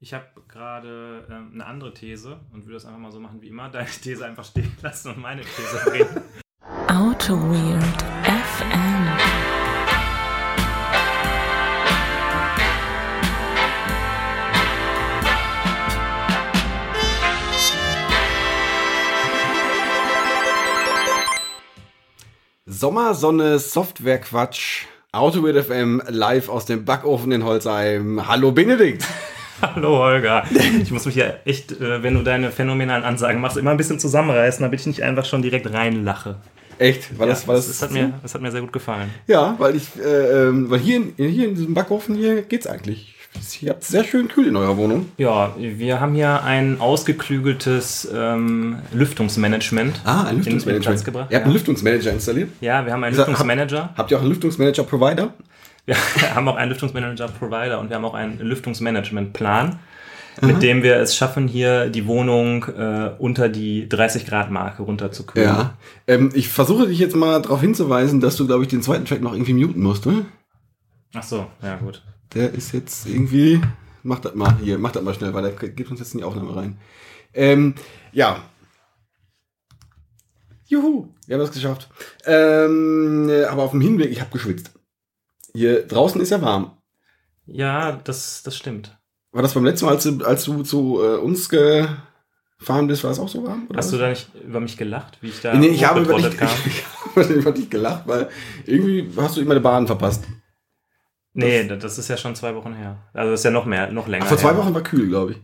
Ich habe gerade ähm, eine andere These und würde das einfach mal so machen wie immer. Deine These einfach stehen lassen und meine These bringen. Auto Weird FM. Sommersonne, Softwarequatsch, Autoweird FM live aus dem Backofen in Holzheim. Hallo Benedikt. Hallo Holger. Ich muss mich ja echt, äh, wenn du deine phänomenalen Ansagen machst, immer ein bisschen zusammenreißen, damit ich nicht einfach schon direkt reinlache. Echt? War Ja, das, war das, das, hat mir, das hat mir sehr gut gefallen. Ja, weil ich, äh, ähm, weil hier in, hier in diesem Backofen hier geht's eigentlich. Ihr habt sehr schön kühl in eurer Wohnung. Ja, wir haben hier ein ausgeklügeltes ähm, Lüftungsmanagement. Ah, ein in- in Lüftungsmanagement. gebracht. Ihr habt einen Lüftungsmanager installiert? Ja, wir haben einen er- Lüftungsmanager. Habt ihr auch einen Lüftungsmanager-Provider? Wir haben auch einen Lüftungsmanager-Provider und wir haben auch einen Lüftungsmanagement-Plan, mit dem wir es schaffen, hier die Wohnung äh, unter die 30-Grad-Marke runterzukühlen. Ja. Ähm, ich versuche dich jetzt mal darauf hinzuweisen, dass du, glaube ich, den zweiten Track noch irgendwie muten musst, ne? Ach so, ja gut. Der ist jetzt irgendwie. Mach das mal hier, mach das mal schnell, weil der gibt uns jetzt in die Aufnahme rein. Ähm, ja. Juhu, wir haben das geschafft. Ähm, äh, aber auf dem Hinweg, ich habe geschwitzt. Hier draußen ist ja warm. Ja, das, das stimmt. War das beim letzten Mal, als du, als du zu äh, uns gefahren bist, war es auch so warm? Hast was? du da nicht über mich gelacht, wie ich da Nee, ich habe, über dich, kam? ich habe über dich gelacht, weil irgendwie hast du immer eine Bahn verpasst. Nee, da- das ist ja schon zwei Wochen her. Also das ist ja noch mehr, noch länger Ach, vor zwei her. Wochen war kühl, glaube ich.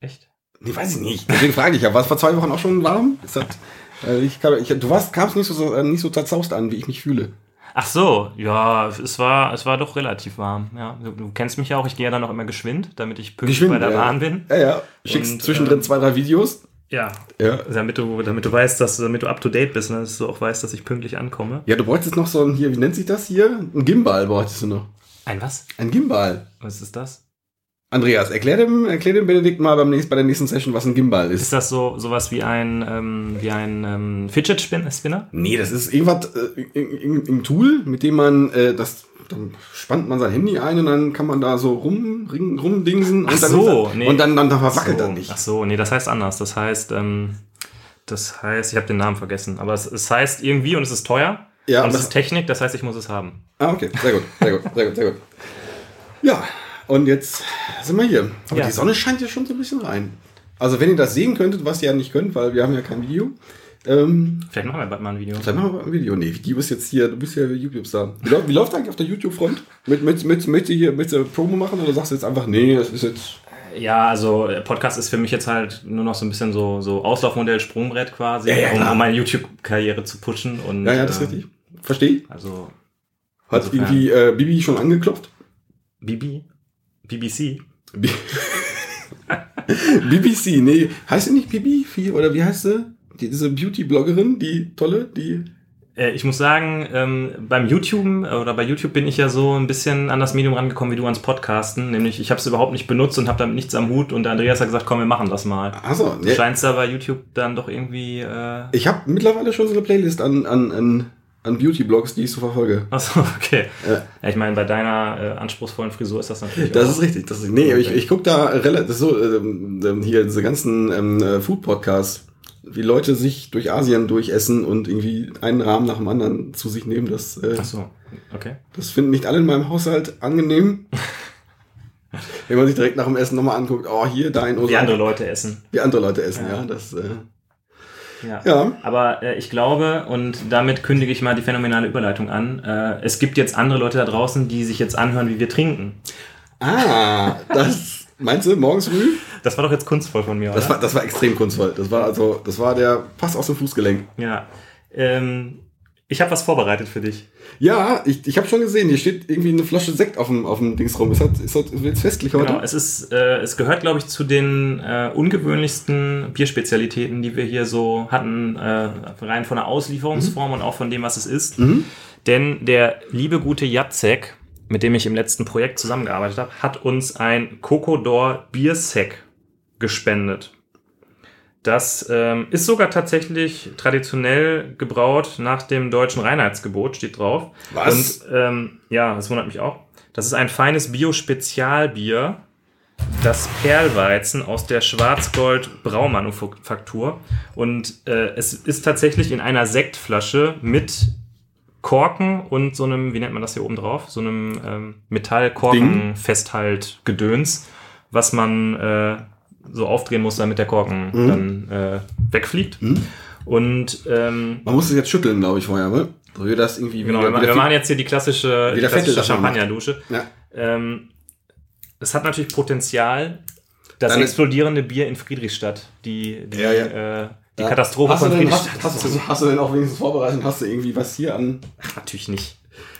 Echt? Nee, weiß ich nicht. Deswegen frage ich ja, war es vor zwei Wochen auch schon warm? Das, äh, ich, ich, du warst, kamst nicht so, äh, nicht so zerzaust an, wie ich mich fühle. Ach so, ja, es war, es war doch relativ warm. Ja, du, du kennst mich ja auch, ich gehe ja dann auch immer geschwind, damit ich pünktlich bei der ja. Bahn bin. Ja, ja. Schickst Und, zwischendrin ähm, zwei, drei Videos. Ja, Ja. damit du, damit du weißt, dass, damit du up to date bist, ne, dass du auch weißt, dass ich pünktlich ankomme. Ja, du bräuchtest noch so ein, hier, wie nennt sich das hier? Ein Gimbal bräuchtest du noch. Ein was? Ein Gimbal. Was ist das? Andreas, erklär dem, erklär dem Benedikt mal beim nächsten, bei der nächsten Session, was ein Gimbal ist. Ist das so sowas wie ein, ähm, wie ein ähm, Fidget Spin Spinner? Nee, das ist irgendwas, äh, ein Tool, mit dem man, äh, das, dann spannt man sein Handy ein und dann kann man da so rum, ring, rumdingsen und Ach dann, so, das, nee. und dann, dann, dann verwackelt so. das nicht. Ach so, nee, das heißt anders. Das heißt, ähm, das heißt, ich habe den Namen vergessen, aber es, es heißt irgendwie und es ist teuer. Ja, und es das- ist Technik, das heißt, ich muss es haben. Ah, okay, sehr gut, sehr gut, sehr gut, sehr gut. Ja, und jetzt sind wir hier. Aber Ja. die Sonne scheint ja schon so ein bisschen rein. Also wenn ihr das sehen könntet, was ihr ja nicht könnt, weil wir haben ja kein Video. Ähm, Vielleicht machen wir bald mal ein Video. dann machen wir mal ein Video. Nee, Video ist jetzt hier, du bist ja YouTube-Star. Wie, läuft- wie läuft eigentlich auf der YouTube-Front? Mit, mit, mit, möchtest du hier mit Promo machen oder sagst du jetzt einfach, nee, das ist jetzt. Ja, also äh, Podcast ist für mich jetzt halt nur noch so ein bisschen so, so Auslaufmodell, Sprungbrett quasi, Ja, ja, um, um meine YouTube-Karriere zu pushen. Und, Ja, ja, das ist äh, richtig. Verstehe ich. Also Hat irgendwie äh, Bibi schon angeklopft? Bibi, BBC. Bi- BBC, nee, heißt sie nicht Bibi? Oder wie heißt sie? Die, diese Beauty-Bloggerin, die tolle, die. Äh, Ich muss sagen, ähm, beim YouTube äh, oder bei YouTube bin ich ja so ein bisschen an das Medium rangekommen wie du ans Podcasten. Nämlich, ich habe es überhaupt nicht benutzt und habe damit nichts am Hut. Und der Andreas hat gesagt, komm, wir machen das mal. Achso, Du nee. scheinst da bei YouTube dann doch irgendwie. Äh, Ich habe mittlerweile schon so eine Playlist an, an, an, an Beauty-Blogs, die ich so verfolge. achso, okay. Ja. Ja, ich meine, bei deiner äh, anspruchsvollen Frisur ist das natürlich. Das ist richtig. Das ist, nee, ich, ich gucke da relativ so, ähm, ähm, hier diese ganzen ähm, äh, Food-Podcasts, wie Leute sich durch Asien durchessen und irgendwie einen Rahmen nach dem anderen zu sich nehmen. Das, äh, Ach so, okay. das finden nicht alle in meinem Haushalt angenehm. Wenn man sich direkt nach dem Essen nochmal anguckt, oh, hier, dein Wie andere Leute essen. Wie andere Leute essen, ja. Ja. das, äh, Ja. ja. Aber äh, ich glaube, und damit kündige ich mal die phänomenale Überleitung an, äh, es gibt jetzt andere Leute da draußen, die sich jetzt anhören, wie wir trinken. Ah, das meinst du morgens früh? Das war doch jetzt kunstvoll von mir, Das oder? war, das war extrem kunstvoll. Das war also, das war der Pass aus dem Fußgelenk. Ja. Ähm, ich habe was vorbereitet für dich. Ja, ich, ich habe schon gesehen, hier steht irgendwie eine Flasche Sekt auf dem, auf dem Dings rum. Ist das, ist das jetzt festlich heute? Genau, es ist, äh, es gehört, glaube ich, zu den äh, ungewöhnlichsten Bierspezialitäten, die wir hier so hatten, äh, rein von der Auslieferungsform und auch von dem, was es ist. Mhm. Denn der liebe gute Jacek, mit dem ich im letzten Projekt zusammengearbeitet habe, hat uns ein Cocodor Biersec gespendet. Das ähm, ist sogar tatsächlich traditionell gebraut nach dem deutschen Reinheitsgebot, steht drauf. Was? Und ähm, ja, das wundert mich auch. Das ist ein feines Bio-Spezialbier das Perlweizen aus der Schwarzgold-Braumanufaktur. Und äh, es ist tatsächlich in einer Sektflasche mit Korken und so einem, wie nennt man das hier oben drauf? So einem ähm, Metallkorken-Festhalt-Gedöns, was man äh, so aufdrehen muss, damit der Korken dann äh, wegfliegt. Und ähm, Man muss es jetzt schütteln, glaube ich, vorher, ne? So wie das irgendwie genau, wir, wieder wir machen jetzt hier die klassische, die klassische. Champagnerdusche. Ja. Ähm, es hat natürlich Potenzial, das Deine- explodierende Bier in Friedrichstadt, die, die, Ja, ja. Äh, die Ja. Katastrophe hast du von denn, Friedrichstadt. hast, hast, du, hast du denn auch wenigstens vorbereitet? Hast du irgendwie was hier an? Ach, natürlich nicht.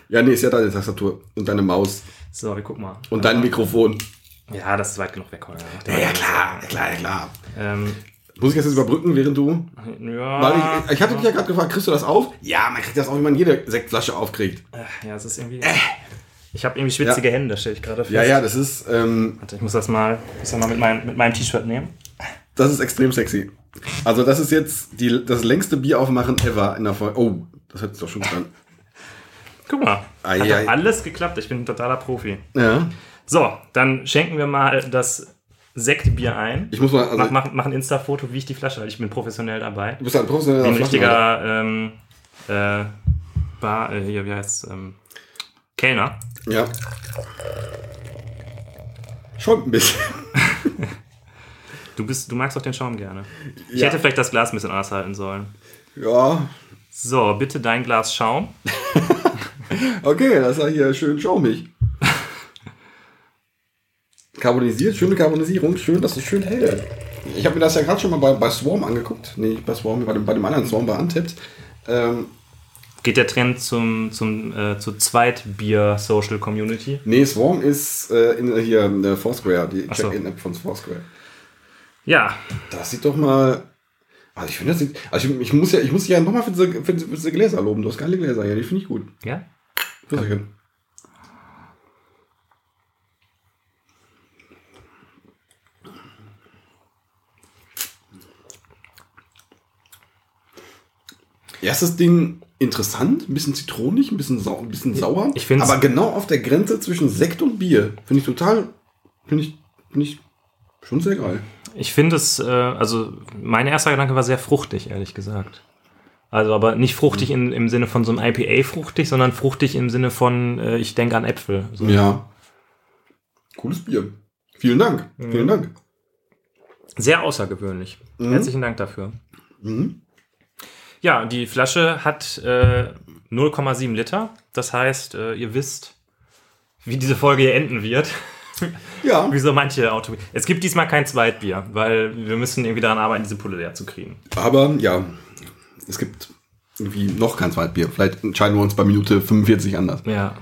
Ja, nee, ist ja deine Tastatur und deine Maus So, wir gucken mal. und dein Mikrofon. Ja, das ist weit genug weg, Holger. Ja, ja, klar, ja, klar, ja, klar. Ähm, Muss ich das jetzt überbrücken, während du? ja, Weil ich, ich hatte dich ja gerade gefragt, kriegst du das auf? Ja, man kriegt das auch, wie man jede Sektflasche aufkriegt. ja, es ist irgendwie. Ich habe irgendwie schwitzige Hände, stelle ich gerade fest. Ja, ja, das ist, ähm, Warte, ich muss das mal, muss das mal mit, meinem- mit meinem T-Shirt nehmen. das ist extrem sexy. Also das ist jetzt die, das längste Bier aufmachen ever in der Folge. Oh, das sich doch schon gut an. Guck mal. Ei, hat doch alles geklappt. Ich bin ein totaler Profi. Ja, So, dann schenken wir mal das Sektbier ein. ich muss mal, also, mach, mach, mach ein Insta-Foto, wie ich die Flasche halte. Ich bin professionell dabei. du bist ein professioneller Wie ein richtiger ähm, äh, Bar, äh, hier, wie heißt ähm, Kellner. Ja. Schon ein bisschen. Du, bist, du magst doch den Schaum gerne. Ich Ja. hätte vielleicht das Glas ein bisschen anders halten sollen. Ja, So, bitte dein Glas Schaum. okay, das ist ja hier schön schaumig. Carbonisiert, schöne Carbonisierung, schön, dass es schön hell. Ich habe mir das ja gerade schon mal bei, bei Swarm angeguckt. Nee, nicht bei Swarm, bei dem, bei dem anderen Swarm bei Untapped. Ähm, Geht der Trend zum, zum, äh, zur Zweitbier-Social-Community? nee, Swarm ist äh, in, hier in der Foursquare, die so. Check-In-App von Foursquare. Ja, Das sieht doch mal. Also ich finde das sieht. Also ich, ich muss ja, ich muss dich ja nochmal für diese, für, diese, für diese Gläser loben. Du hast geile Gläser, ja, die finde ich gut. ja. Grüße. Erstes Ding interessant, ein bisschen zitronig, ein bisschen, sau, ein bisschen sauer. ich find's- aber genau auf der Grenze zwischen Sekt und Bier. Finde ich total, finde ich, finde ich schon sehr geil. Ich finde es, äh, also mein erster Gedanke war sehr fruchtig, ehrlich gesagt. Also aber nicht fruchtig in, im Sinne von so einem IPA fruchtig, sondern fruchtig im Sinne von, äh, ich denke an Äpfel. So. Ja. Cooles Bier. Vielen Dank. Mhm. Vielen Dank. Sehr außergewöhnlich. Herzlichen Dank dafür. Mhm. Ja, die Flasche hat äh, 0,7 Liter. Das heißt, äh, ihr wisst, wie diese Folge hier enden wird. Ja. wie so manche Auto. Es gibt diesmal kein Zweitbier, weil wir müssen irgendwie daran arbeiten, diese Pulle leer zu kriegen. Aber ja, es gibt irgendwie noch kein Zweitbier. Vielleicht entscheiden wir uns bei Minute 45 anders. Ja.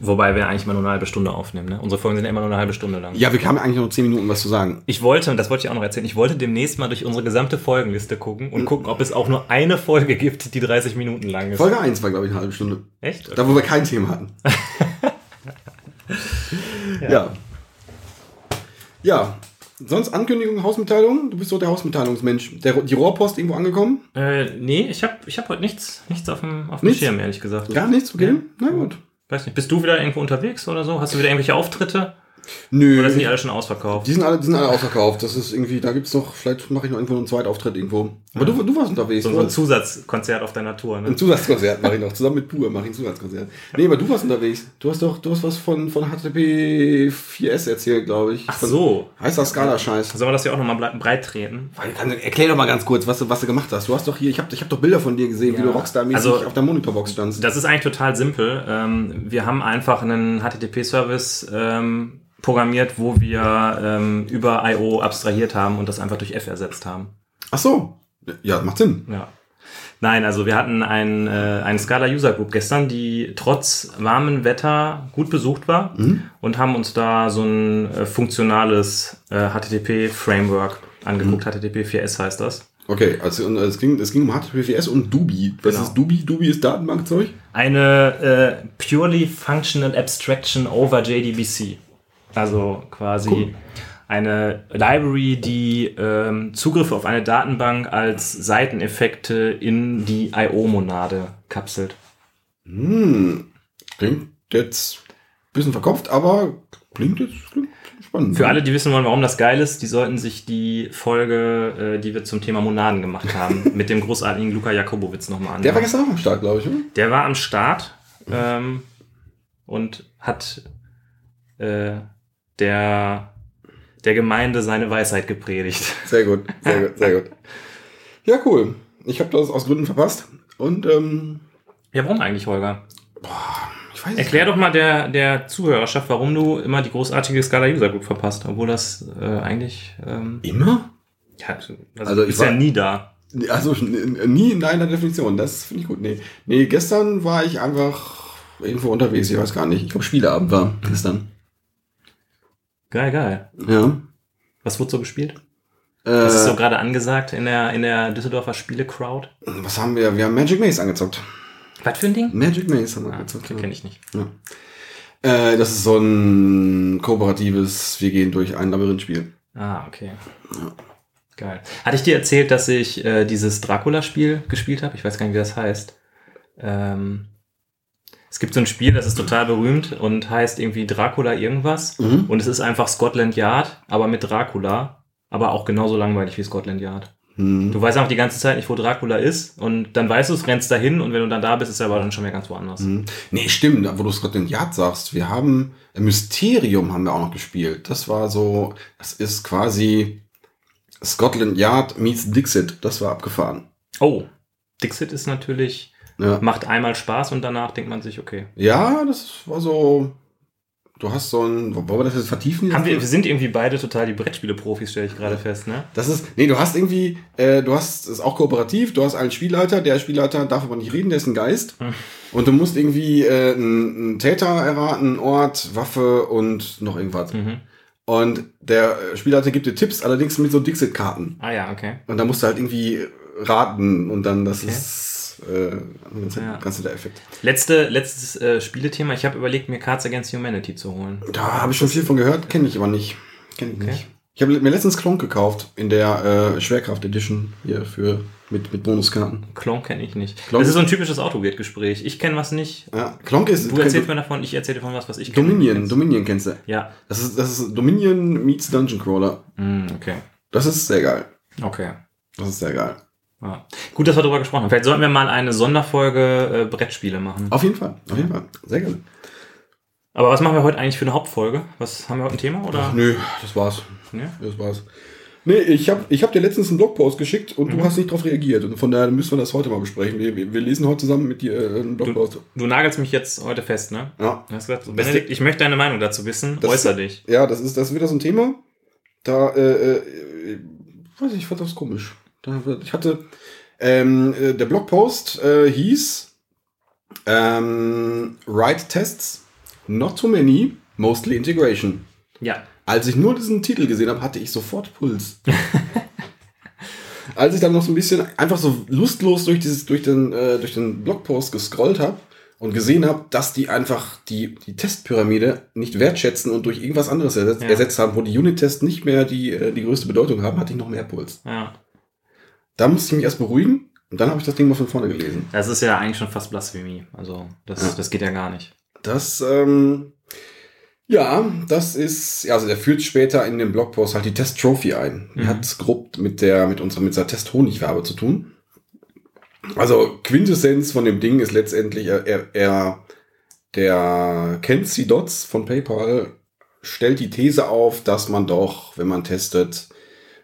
Wobei wir eigentlich mal nur eine halbe Stunde aufnehmen. Ne? Unsere Folgen sind ja immer nur eine halbe Stunde lang. Ja, wir haben eigentlich noch 10 Minuten was zu sagen. Ich wollte, und das wollte ich auch noch erzählen, ich wollte demnächst mal durch unsere gesamte Folgenliste gucken und gucken, ob es auch nur eine Folge gibt, die 30 Minuten lang ist. Folge 1 war, glaube ich, eine halbe Stunde. Echt? Da, wo wir kein Thema hatten. ja. ja. Sonst Ankündigung, Hausmitteilung? Du bist so der Hausmitteilungsmensch. Der, die Rohrpost irgendwo angekommen? Äh, nee, ich habe ich hab heute nichts, nichts auf dem, auf dem Nichts? Schirm, ehrlich gesagt. Gar nichts? Okay. Na gut. Weiß nicht, bist du wieder irgendwo unterwegs oder so? Hast du wieder irgendwelche Auftritte? Nö. Oder sind die alle schon ausverkauft? Die sind alle, die sind alle ausverkauft. Das ist irgendwie, da gibt's noch, vielleicht mache ich noch irgendwo einen Zweitauftritt irgendwo. Aber du, du warst unterwegs. So, so ein Zusatzkonzert auf deiner Tour, ne? Ein Zusatzkonzert mache ich noch. Zusammen mit Pur mache ich ein Zusatzkonzert. Nee, aber du warst unterwegs. Du hast doch, du hast was von, von HTTP 4S erzählt, glaube ich. Ach so. Heißt das Skala-Scheiß? Sollen wir das ja auch nochmal breit treten? Erklär doch mal ganz kurz, was du, was du gemacht hast. Du hast doch hier, ich habe ich hab doch Bilder von dir gesehen, wie Ja. du Rockstar-mäßig Also- auf der Monitorbox standst. Das ist eigentlich total simpel. Ähm, wir haben einfach einen HTTP-Service ähm, programmiert, wo wir ähm, über I.O. abstrahiert haben und das einfach durch F ersetzt haben. Ach so. Ja, macht Sinn. Ja. Nein, also wir hatten ein, äh, eine Scala User Group gestern, die trotz warmen Wetter gut besucht war und haben uns da so ein äh, funktionales äh, HTTP-Framework angeguckt. HTTP 4S heißt das. Okay, also es ging, es ging um HTTP4S und Dubi. Was Genau. ist Dubi? Dubi ist Datenbankzeug? Eine äh, purely functional abstraction over JDBC. Also quasi Cool. eine Library, die ähm, Zugriffe auf eine Datenbank als Seiteneffekte in die IO-Monade kapselt. Hm. Klingt jetzt ein bisschen verkopft, aber Klingt jetzt klingt spannend. Für alle, die wissen wollen, warum das geil ist, die sollten sich die Folge, äh, die wir zum Thema Monaden gemacht haben, mit dem großartigen Luka Jakobowitz nochmal an. Der war gestern auch am Start, glaube ich, oder? Der war am Start ähm, und hat äh, der, der Gemeinde seine Weisheit gepredigt. Sehr gut, sehr gut, sehr gut. Ja, cool. Ich habe das aus Gründen verpasst. Und ähm, Ja, warum eigentlich, Holger? ich weiß Erklär doch mal der, der Zuhörerschaft, warum du immer die großartige Scala User Group verpasst, obwohl das äh, eigentlich ähm, Immer? ja, also, Also ich ist ja nie da. Also nie in deiner Definition. Das finde ich gut. Nee. nee, gestern war ich einfach irgendwo unterwegs. Ich weiß gar nicht. Ich glaube, Spieleabend war gestern. Geil, geil. Ja. Was wurde so gespielt? Äh, Was ist so gerade angesagt in der, in der Düsseldorfer Spiele-Crowd? was haben wir? Wir haben Magic Maze angezockt. Was für ein Ding? Magic Maze haben wir Ah, angezockt. kenne ich nicht. Ja. Äh, das ist so ein kooperatives, wir gehen durch ein Labyrinthspiel. Ah, okay. Geil. Hatte ich dir erzählt, dass ich äh, dieses Dracula-Spiel gespielt habe? Ich weiß gar nicht, wie das heißt. Ähm, es gibt so ein Spiel, das ist total berühmt und heißt irgendwie Dracula irgendwas. Mhm. Und es ist einfach Scotland Yard, aber mit Dracula. Aber auch genauso langweilig wie Scotland Yard. Hm. Du weißt einfach die ganze Zeit nicht, wo Dracula ist. Und dann weißt du es, rennst dahin und wenn du dann da bist, ist er aber dann schon wieder ganz woanders. Hm. Nee, stimmt, wo du Scotland Yard sagst. Wir haben ein Mysterium haben wir auch noch gespielt. Das war so, das ist quasi Scotland Yard meets Dixit. Das war abgefahren. Oh, Dixit ist natürlich, Ja. macht einmal Spaß und danach denkt man sich, okay. Ja, das war so. Du hast so ein. Wollen wir das jetzt vertiefen? Haben wir, wir sind irgendwie beide total die Brettspiele-Profis, stelle ich gerade fest, ne? Das ist. Nee, du hast irgendwie. Äh, du hast. ist auch kooperativ. Du hast einen Spielleiter. Der Spielleiter darf aber nicht reden. Der ist ein Geist. Hm. Und du musst irgendwie äh, einen, einen Täter erraten, Ort, Waffe und noch irgendwas. Mhm. Und der Spielleiter gibt dir Tipps, allerdings mit so Dixit-Karten. Ah ja, okay. Und da musst du halt irgendwie raten. Und dann, das Okay. ist. Äh, ganz, Ja. ganz der Effekt. Letzte, letztes äh, Spielethema. Ich habe überlegt, mir Cards Against Humanity zu holen. Da habe ich schon viel von gehört, kenne ich aber nicht. Kenne ich Okay. nicht. Ich habe mir letztens Klonk gekauft in der äh, Schwerkraft Edition hier für mit, mit Bonuskarten. Klon kenne ich nicht. Klon- das ist so ein typisches Autogate-Gespräch. Ich kenne was nicht. Ja, Klonk ist Du erzählst mir davon, ich erzähle von was, was ich kenne. Dominion, Kennst- Dominion kennst du. Ja. Das ist, das ist Dominion meets Dungeon Crawler. Mm, okay. Das ist sehr geil. Okay. Das ist sehr geil. Ja. Gut, dass wir darüber gesprochen haben. Vielleicht sollten wir mal eine Sonderfolge äh, Brettspiele machen. Auf jeden Fall, auf jeden Fall. Sehr geil. Aber was machen wir heute eigentlich für eine Hauptfolge? Was haben wir heute ein Thema oder? Nö, das war's. Ne? Das war's. Nee, ich habe ich hab dir letztens einen Blogpost geschickt und Mhm. du hast nicht darauf reagiert. Und von daher müssen wir das heute mal besprechen. Wir, wir, wir lesen heute zusammen mit dir äh, einen Blogpost. Du nagelst mich jetzt heute fest, ne? Ja. Du hast gesagt, Benedikt, ich möchte deine Meinung dazu wissen. Das- Äußer dich. Ja, das ist, das ist wieder so ein Thema. Da, äh, äh, weiß ich, ich fand das komisch. Ich hatte, ähm, äh, der Blogpost äh, hieß ähm, Write Tests, not too many, mostly integration. Ja. Als ich nur diesen Titel gesehen habe, hatte ich sofort Puls. Als ich dann noch so ein bisschen einfach so lustlos durch, dieses, durch, den, äh, durch den Blogpost gescrollt habe und gesehen habe, dass die einfach die, die Testpyramide nicht wertschätzen und durch irgendwas anderes ersetzt, Ja. ersetzt haben, wo die Unit-Tests nicht mehr die, äh, die größte Bedeutung haben, hatte ich noch mehr Puls. Ja. Da musste ich mich erst beruhigen und dann habe ich das Ding mal von vorne gelesen. Das ist ja eigentlich schon fast Blasphemie. Also, das, Ja. das geht ja gar nicht. Das, ähm, ja, das ist, ja, also der führt später in dem Blogpost halt die Test-Trophy ein. Die Mhm. hat grob mit der, mit unserer, mit der Test-Honigwerbe zu tun. Also, Quintessenz von dem Ding ist letztendlich, er, er, er der Kenzie Dots von PayPal stellt die These auf, dass man doch, wenn man testet,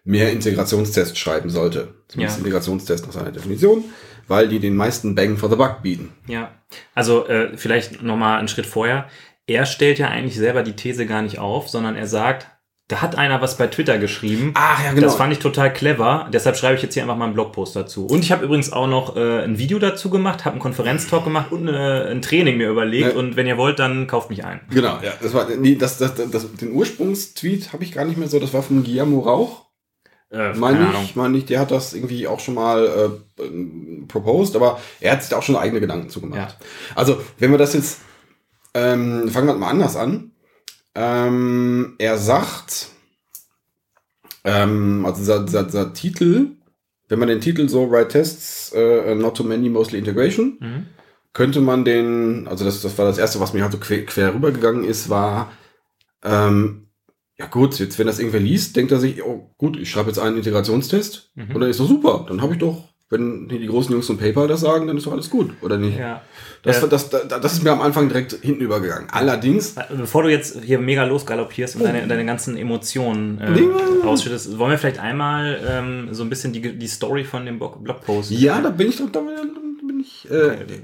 mehr Integrationstests schreiben sollte. Zumindest Ja. Integrationstests nach seiner Definition, weil die den meisten Bang for the Buck bieten. Ja. Also, äh, vielleicht nochmal einen Schritt vorher. Er stellt ja eigentlich selber die These gar nicht auf, sondern er sagt, da hat einer was bei Twitter geschrieben. Ach ja, genau. Das fand ich total clever. Deshalb schreibe ich jetzt hier einfach mal einen Blogpost dazu. Und ich habe übrigens auch noch äh, ein Video dazu gemacht, habe einen Konferenztalk gemacht und äh, ein Training mir überlegt. Ja. Und wenn ihr wollt, dann kauft mich ein. Genau, ja. Das war, nee, das, das, das, den Ursprungstweet habe ich gar nicht mehr so. Das war von Guillermo Rauch. Äh, Meine ich, meine ich, der hat das irgendwie auch schon mal äh, proposed, aber er hat sich da auch schon eigene Gedanken zugemacht. Also, wenn wir das jetzt, ähm, fangen wir mal anders an. Ähm, er sagt, ähm, also dieser, dieser, dieser Titel, wenn man den Titel so Write Tests, äh, Not Too Many, Mostly Integration, Mhm. könnte man den, also das, das war das erste, was mir halt so quer, quer rübergegangen ist, war Ähm, ja gut, jetzt wenn das irgendwer liest, denkt er sich, oh gut, ich schreibe jetzt einen Integrationstest Mhm. und dann ist doch super. Dann habe ich doch, wenn die großen Jungs von PayPal das sagen, dann ist doch alles gut, oder nicht? Ja. Das, Äh, das, das, das ist mir am Anfang direkt hinten übergegangen. Allerdings, Bevor du jetzt hier mega losgaloppierst und deine, deine ganzen Emotionen äh, Nee. ausschüttest, wollen wir vielleicht einmal ähm, so ein bisschen die, die Story von dem Blog- Blogpost. ja, da bin ich doch, da bin ich. Äh,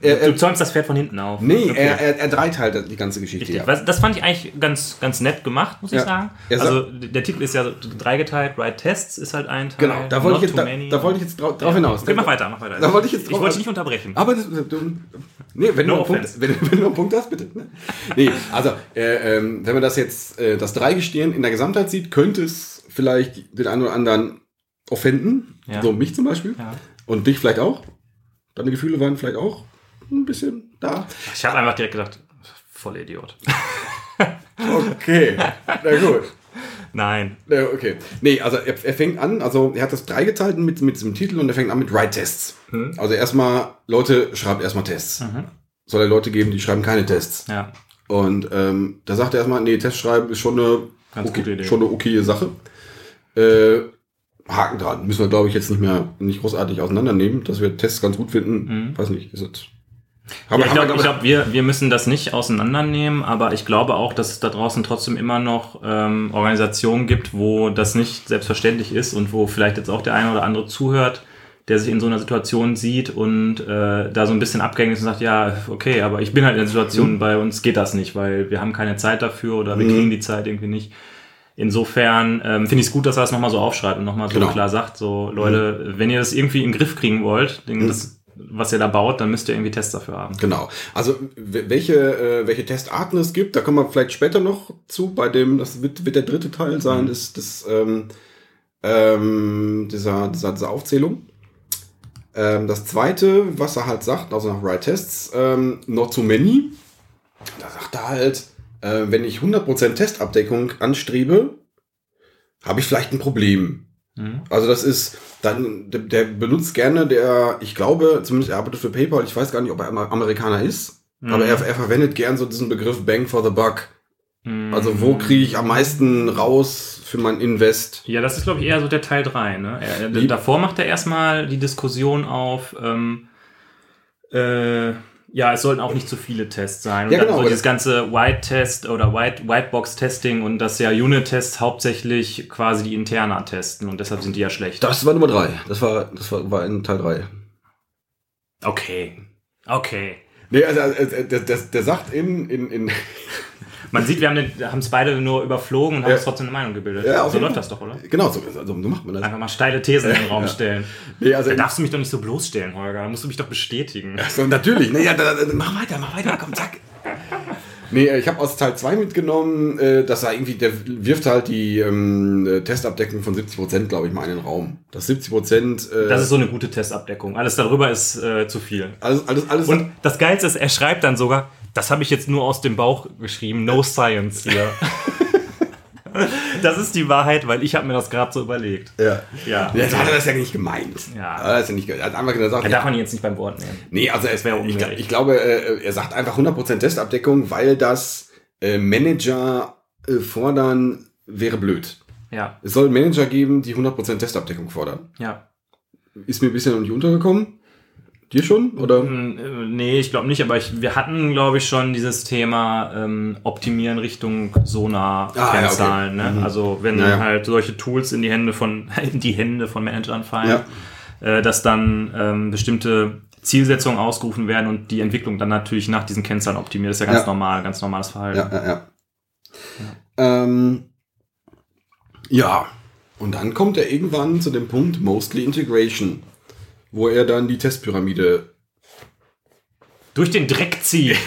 er, Du er, zäumst das Pferd von hinten auf. nee, Okay. er, er, er dreiteilt die ganze Geschichte. Richtig. Ja. Das fand ich eigentlich ganz, ganz nett gemacht, muss ich Ja. sagen. Er Also der Titel ist ja dreigeteilt, Write Tests ist halt ein Teil. Genau, da wollte ich jetzt, da, da wollte ich jetzt drauf, drauf hinaus. Okay, mach weiter, mach weiter. Da wollte ich jetzt ich wollte dich nicht unterbrechen. Aber das, du, nee, wenn, No du einen Punkt, wenn, wenn du einen Punkt hast, bitte. Ne? Nee, also, äh, ähm, wenn man das jetzt, äh, das Dreigestirn in der Gesamtheit sieht, könnte es vielleicht den einen oder anderen offenden. Ja. So mich zum Beispiel. Ja. Und dich vielleicht auch. Deine Gefühle waren vielleicht auch ein bisschen da. Ich habe einfach direkt gedacht, voll Idiot. Okay, na gut. Nein. Okay. Nee, also er, er fängt an, also er hat das dreigeteilt mit, mit diesem Titel und er fängt an mit Write-Tests. Hm. Also erstmal, Leute, schreibt erstmal Tests. Soll er Leute geben, die schreiben keine Tests. Ja. Und ähm, da sagt er erstmal, nee, Test schreiben ist schon eine, Ganz okay, gute Idee. schon eine okaye Sache. Äh, Haken dran. Müssen wir, glaube ich, jetzt nicht mehr nicht großartig auseinandernehmen, dass wir Tests ganz gut finden. Weiß nicht, ist es. Haben Ja, ich glaube, wir- glaub, wir, wir müssen das nicht auseinandernehmen, aber ich glaube auch, dass es da draußen trotzdem immer noch ähm, Organisationen gibt, wo das nicht selbstverständlich ist und wo vielleicht jetzt auch der eine oder andere zuhört, der sich in so einer Situation sieht und äh, da so ein bisschen abgängig ist und sagt, ja, okay, aber ich bin halt in der Situation, Mhm. bei uns geht das nicht, weil wir haben keine Zeit dafür oder wir kriegen die Zeit irgendwie nicht. Insofern ähm, finde ich es gut, dass er das nochmal so aufschreibt und nochmal so Genau. klar sagt, so Leute, wenn ihr das irgendwie in den Griff kriegen wollt, Mhm. den, das, was ihr da baut, dann müsst ihr irgendwie Tests dafür haben. Genau. Also welche, äh, welche Testarten es gibt, da kommen wir vielleicht später noch zu, bei dem, das wird, wird der dritte Teil sein, Mhm. des, des, ähm, ähm, dieser, dieser, dieser Aufzählung. Ähm, das zweite, was er halt sagt, also nach Write Tests, ähm, not too many. Da sagt er halt, äh, wenn ich 100% Testabdeckung anstrebe, habe ich vielleicht ein Problem. Mhm. Also das ist dann, der, der benutzt gerne, der, ich glaube, zumindest er arbeitet für PayPal, ich weiß gar nicht, ob er Amer- Amerikaner ist, Mhm. aber er, er verwendet gern so diesen Begriff Bang for the Buck. Mhm. Also wo kriege ich am meisten raus für mein Invest? Ja, das ist, glaube ich, eher so der Teil 3. Ne? Er, davor macht er erstmal die Diskussion auf, ähm, äh, ja, es sollten auch nicht zu viele Tests sein. Und Ja, genau, so aber dieses ganze White-Test oder White, Whitebox-Testing und dass ja Unit-Tests hauptsächlich quasi die Interna testen und deshalb sind die ja schlecht. Das war Nummer drei. Das war, das war, war in Teil drei. Okay. Okay. Nee, also äh, der, der, der sagt in, in, in Man sieht, wir haben es beide nur überflogen und haben uns trotzdem eine Meinung gebildet. Ja, so läuft Fall. das doch, oder? genau, so, also, so macht man das. Einfach mal steile Thesen in den Raum stellen. Nee, also Da darfst du mich doch nicht so bloßstellen, Holger. Da musst du mich doch bestätigen. So, natürlich. Nee, ja, da, da, mach weiter, mach weiter, komm, zack. Nee, äh, ich habe aus Teil 2 mitgenommen, äh, dass er irgendwie, der wirft halt die ähm, äh, Testabdeckung von 70%, glaube ich, mal in den Raum. Das 70%, äh, Das ist so eine gute Testabdeckung. Alles darüber ist äh, zu viel. alles, alles, alles. Und das Geilste ist, er schreibt dann sogar, das habe ich jetzt nur aus dem Bauch geschrieben, no science hier. das ist die Wahrheit, weil ich habe mir das gerade so überlegt. ja. Ja. Jetzt hat er das ja nicht gemeint. Ja. Er hat ja nicht, er hat einfach gesagt, Da ja, darf man ihn jetzt nicht beim Wort nehmen. nee, also es wäre ich, ich glaube, äh, er sagt einfach 100% Testabdeckung, weil das äh, Manager äh, fordern, wäre blöd. Ja, Es soll Manager geben, die 100% Testabdeckung fordern. ja. Ist mir bisher noch nicht untergekommen. Dir schon? Oder? Hm, äh, Nee, ich glaube nicht, aber ich, wir hatten, glaube ich, schon dieses Thema ähm, Optimieren Richtung Ah, ja, okay. ne? Mhm. Also wenn Ja, ja. halt solche Tools in die Hände von in die Hände von Managern fallen, äh, dass dann ähm, bestimmte Zielsetzungen ausgerufen werden und die Entwicklung dann natürlich nach diesen Kennzahlen optimiert. Das ist ja ganz normal, ganz normales Verhalten. Ja, ja, ja. Ähm, ja, und dann kommt er irgendwann zu dem Punkt Mostly Integration, wo er dann die Testpyramide. Durch den Dreck ziehen.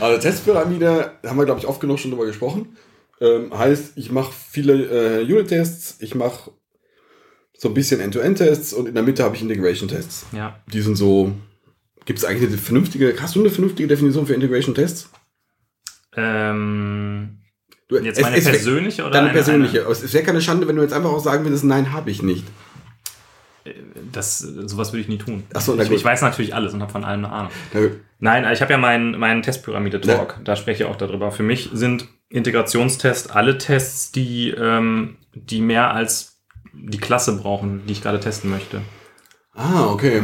Also Testpyramide, haben wir, glaube ich, oft genug schon drüber gesprochen. Ähm, heißt, ich mache viele äh, Unit-Tests, ich mache so ein bisschen End-to-End-Tests und in der Mitte habe ich Integration-Tests. ja. Die sind so. Gibt es eigentlich eine vernünftige, hast du eine vernünftige Definition für Integration-Tests? Ähm, Du- jetzt es- meine es wär- persönliche oder Deine eine- persönliche. Eine, Es wäre keine Schande, wenn du jetzt einfach auch sagen würdest, nein, habe ich nicht. Das, sowas würde ich nie tun. Ach so, na ich, gut. ich weiß natürlich alles und habe von allem eine Ahnung. Nein, ich habe ja meinen meinen Testpyramide-Talk. Da spreche ich auch darüber. Für mich sind Integrationstest alle Tests, die, ähm, die mehr als die Klasse brauchen, die ich gerade testen möchte. Ah, okay.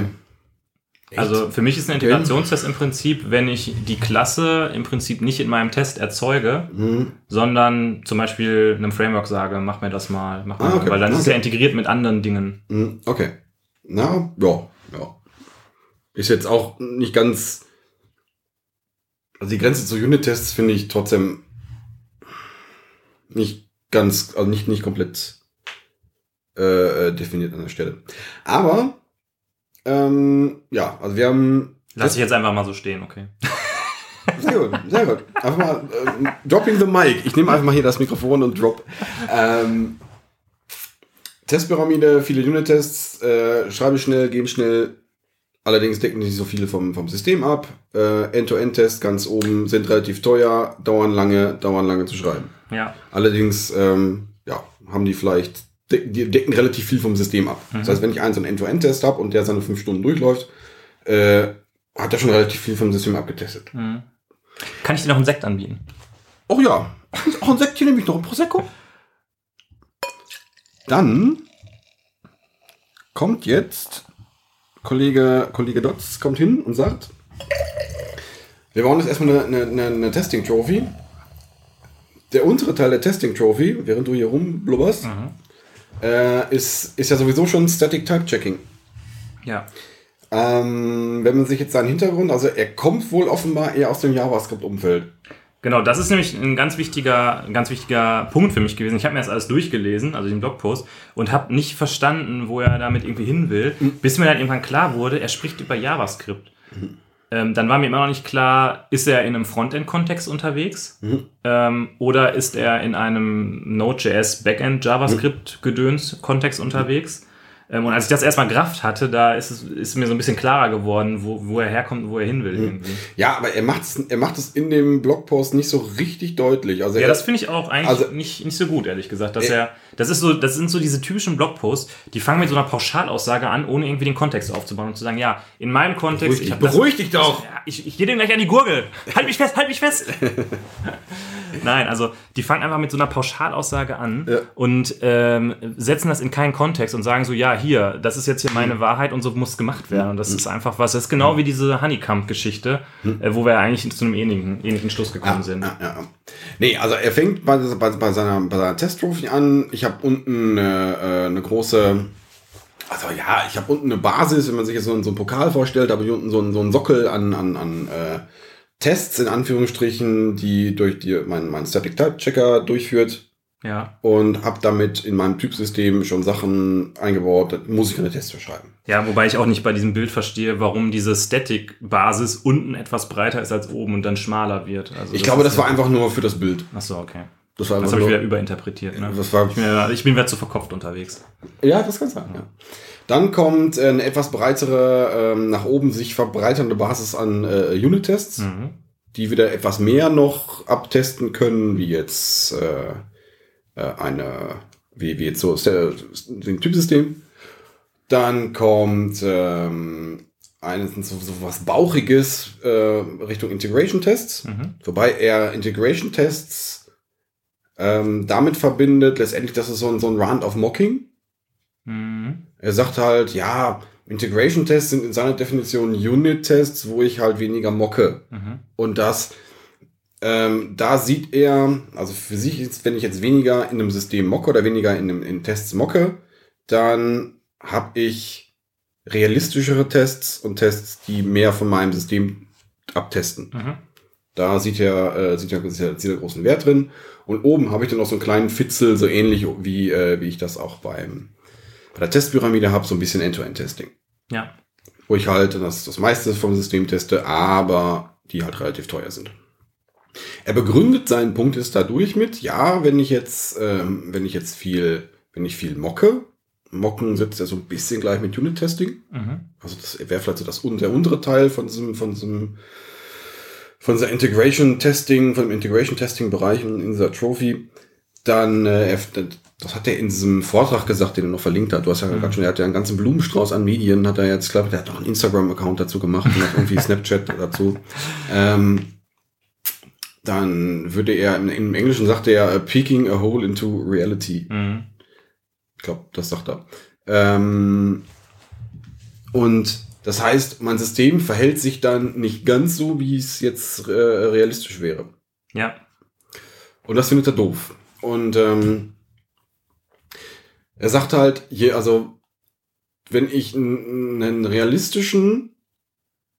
Also für mich ist ein Integrationstest im Prinzip, wenn ich die Klasse im Prinzip nicht in meinem Test erzeuge, Hm. sondern zum Beispiel einem Framework sage, mach mir das mal, mach mir Ah, mal, okay. weil dann ist Okay. ja integriert mit anderen Dingen. Hm, Okay. Na, ja, ja. Ist jetzt auch nicht ganz. Also die Grenze zu Unit-Tests finde ich trotzdem nicht ganz, also nicht, nicht komplett äh, definiert an der Stelle. Aber, ähm, ja, also wir haben. Lass ich jetzt einfach mal so stehen, okay. Sehr gut, sehr gut. Einfach mal ähm, dropping the mic. Ich nehme einfach mal hier das Mikrofon und drop. Ähm, Testpyramide, viele Unit-Tests, äh, schreibe schnell, gehen schnell. Allerdings decken nicht so viele vom, vom System ab. Äh, End-to-End-Tests ganz oben sind relativ teuer, dauern lange, dauern lange zu schreiben. Ja. Allerdings, ähm, ja, haben die vielleicht, die decken relativ viel vom System ab. Das heißt, wenn ich einen so einen End-to-End-Test habe und der seine fünf Stunden durchläuft, äh, hat er schon relativ viel vom System abgetestet. Mhm. Kann ich dir noch einen Sekt anbieten? Oh ja, auch ein Sektchen nehme ich noch, ein Prosecco. Dann kommt jetzt Kollege, Kollege Dotz kommt hin und sagt, wir bauen jetzt erstmal eine, eine, eine Testing-Trophy. Der untere Teil der Testing-Trophy, während du hier rumblubberst, äh, ist, ist ja sowieso schon Static Type Checking. Ja. Ähm, wenn man sich jetzt seinen Hintergrund, also er kommt wohl offenbar eher aus dem JavaScript-Umfeld. Genau, das ist nämlich ein ganz wichtiger, ein ganz wichtiger Punkt für mich gewesen. Ich habe mir das alles durchgelesen, also den Blogpost, und habe nicht verstanden, wo er damit irgendwie hin will, bis mir dann irgendwann klar wurde, er spricht über JavaScript. Ähm, dann war mir immer noch nicht klar, ist er in einem Frontend-Kontext unterwegs ähm, oder ist er in einem Node.js Backend JavaScript-Gedöns-Kontext unterwegs? Ähm, und als ich das erstmal gerafft hatte, da ist es ist mir so ein bisschen klarer geworden, wo, wo er herkommt und wo er hin will. Irgendwie. Ja, aber er macht es er macht es in dem Blogpost nicht so richtig deutlich. Also Ja, das finde ich auch eigentlich Also- nicht, nicht so gut, ehrlich gesagt. Dass Äh. er, das ist so, das sind so diese typischen Blogposts, die fangen mit so einer Pauschalaussage an, ohne irgendwie den Kontext aufzubauen und zu sagen, ja, in meinem Kontext. Beruhig dich, hab das- beruhig dich doch! Ja, ich, ich gehe dir gleich an die Gurgel. Halt mich fest, halt mich fest. Nein, also die fangen einfach mit so einer Pauschalaussage an Ja. und ähm, setzen das in keinen Kontext und sagen so, ja, hier, das ist jetzt hier meine Wahrheit und so muss gemacht werden. Und das ist einfach was, das ist genau wie diese Honeycomb-Geschichte, äh, wo wir eigentlich zu einem ähnlichen, ähnlichen Schluss gekommen sind. Mhm. Ja, ja, ja. Nee, also er fängt bei, bei, bei seiner, bei seiner Testtrophy an. Ich habe unten eine, äh, eine große, also ja, ich habe unten eine Basis, wenn man sich jetzt so, so einen Pokal vorstellt, habe ich unten so einen, so einen Sockel an, an, an äh, Tests in Anführungsstrichen, die durch die, mein, mein Static Type Checker durchführt. Ja. Und habe damit in meinem Typsystem schon Sachen eingebaut, da muss ich keine Tests für schreiben. Ja, wobei ich auch nicht bei diesem Bild verstehe, warum diese Static-Basis unten etwas breiter ist als oben und dann schmaler wird. Also Ich glaube, ist das war einfach nur für das Bild. Achso, okay. Das Das habe ich wieder überinterpretiert. Ne? das war Ich bin, ja- ich bin wieder zu verkopft unterwegs. Ja, das kann sein. Ja. Dann kommt äh, eine etwas breitere, ähm, nach oben sich verbreiternde Basis an äh, Unit-Tests, Mhm. die wieder etwas mehr noch abtesten können, wie jetzt äh, eine, wie, wie jetzt so äh, ein Typsystem. Dann kommt ähm, eines so, so was Bauchiges äh, Richtung Integration-Tests, Mhm. wobei er Integration-Tests ähm, damit verbindet, letztendlich, das ist so ein, so ein Round of Mocking. Mhm. Er sagt halt, ja, Integration-Tests sind in seiner Definition Unit-Tests, wo ich halt weniger mocke. Mhm. Und das, ähm, da sieht er, also für sich ist, wenn ich jetzt weniger in einem System mocke oder weniger in, einem, in Tests mocke, dann habe ich realistischere Tests und Tests, die mehr von meinem System abtesten. Mhm. Da sieht er, äh, sieht er, sieht er, sieht er großen Wert drin. Und oben habe ich dann noch so einen kleinen Fitzel, so ähnlich wie, äh, wie ich das auch beim, bei der Testpyramide habe, so ein bisschen End-to-End-Testing. Ja. Wo ich halt das, das meiste vom System teste, aber die halt relativ teuer sind. Er begründet seinen Punkt ist dadurch mit, ja, wenn ich jetzt, ähm, wenn ich jetzt viel, wenn ich viel mocke, mocken setzt er so ein bisschen gleich mit Unit-Testing. Mhm. Also das wäre vielleicht so das, der untere Teil von diesem, von diesem, von dieser Integration Testing, von dem Integration Testing Bereich in, in dieser Trophy. Dann, äh, das hat er in diesem Vortrag gesagt, den er noch verlinkt hat. Du hast ja gerade schon, er hat ja einen ganzen Blumenstrauß an Medien, hat er jetzt, ich glaube, der hat auch einen Instagram-Account dazu gemacht und hat irgendwie Snapchat dazu. Ähm, dann würde er, im, Englischen sagt er, äh, peeking a hole into reality. Mhm. Ich glaube, das sagt er. Ähm, und das heißt, mein System verhält sich dann nicht ganz so, wie es jetzt äh, realistisch wäre. Ja. Und das findet er doof. Und ähm, er sagt halt, je, also, wenn ich einen realistischen,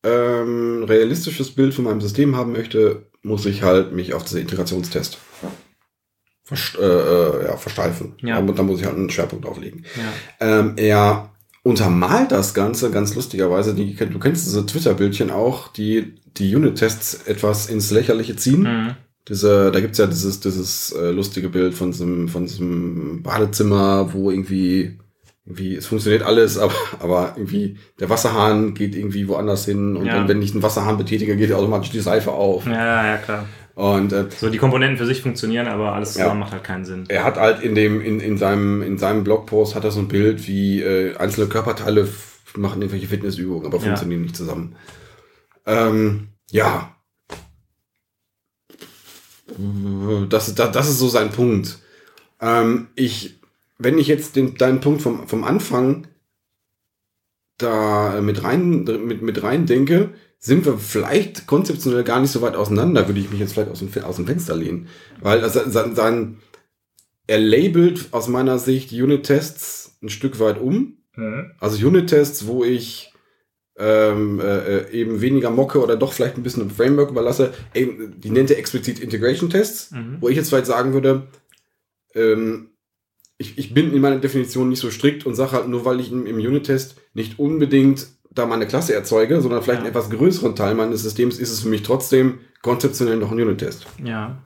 ähm, realistisches Bild von meinem System haben möchte, muss ich halt mich auf diese Integrationstest verst äh, äh, ja, versteifen. Ja. Und da muss ich halt einen Schwerpunkt auflegen. Ja. Ähm, er untermalt das Ganze ganz lustigerweise. Die, du kennst diese Twitter-Bildchen auch, die die Unit-Tests etwas ins Lächerliche ziehen. Mhm. Diese, da gibt's ja dieses, dieses äh, lustige Bild von diesem, von diesem Badezimmer, wo irgendwie, irgendwie, es funktioniert alles, aber, aber irgendwie der Wasserhahn geht irgendwie woanders hin und Ja. dann, wenn ich den Wasserhahn betätige, geht automatisch die Seife auf. Ja, ja, klar. Und äh, So, die Komponenten für sich funktionieren, aber alles Ja. zusammen macht halt keinen Sinn. er hat halt in dem, in, in seinem, in seinem Blogpost hat er so ein Bild, wie äh, einzelne Körperteile machen irgendwelche Fitnessübungen, aber Ja. funktionieren nicht zusammen. Ähm, ja. Das, das, das ist so sein Punkt. Ähm, ich, wenn ich jetzt den, deinen Punkt vom, vom Anfang da mit rein, mit, mit rein denke, sind wir vielleicht konzeptionell gar nicht so weit auseinander, würde ich mich jetzt vielleicht aus dem, aus dem Fenster lehnen. Weil also sein, sein, er labelt aus meiner Sicht Unit-Tests ein Stück weit um. Mhm. Also Unit-Tests, wo ich ähm, äh, äh, eben weniger mocke oder doch vielleicht ein bisschen im Framework überlasse, eben, die nennt er explizit Integration-Tests, Mhm. wo ich jetzt vielleicht sagen würde, ähm, ich, ich bin in meiner Definition nicht so strikt und sage halt nur, weil ich im, im Unit-Test nicht unbedingt da meine Klasse erzeuge, sondern vielleicht Ja. einen etwas größeren Teil meines Systems, ist es für mich trotzdem konzeptionell noch ein Unit-Test. Ja.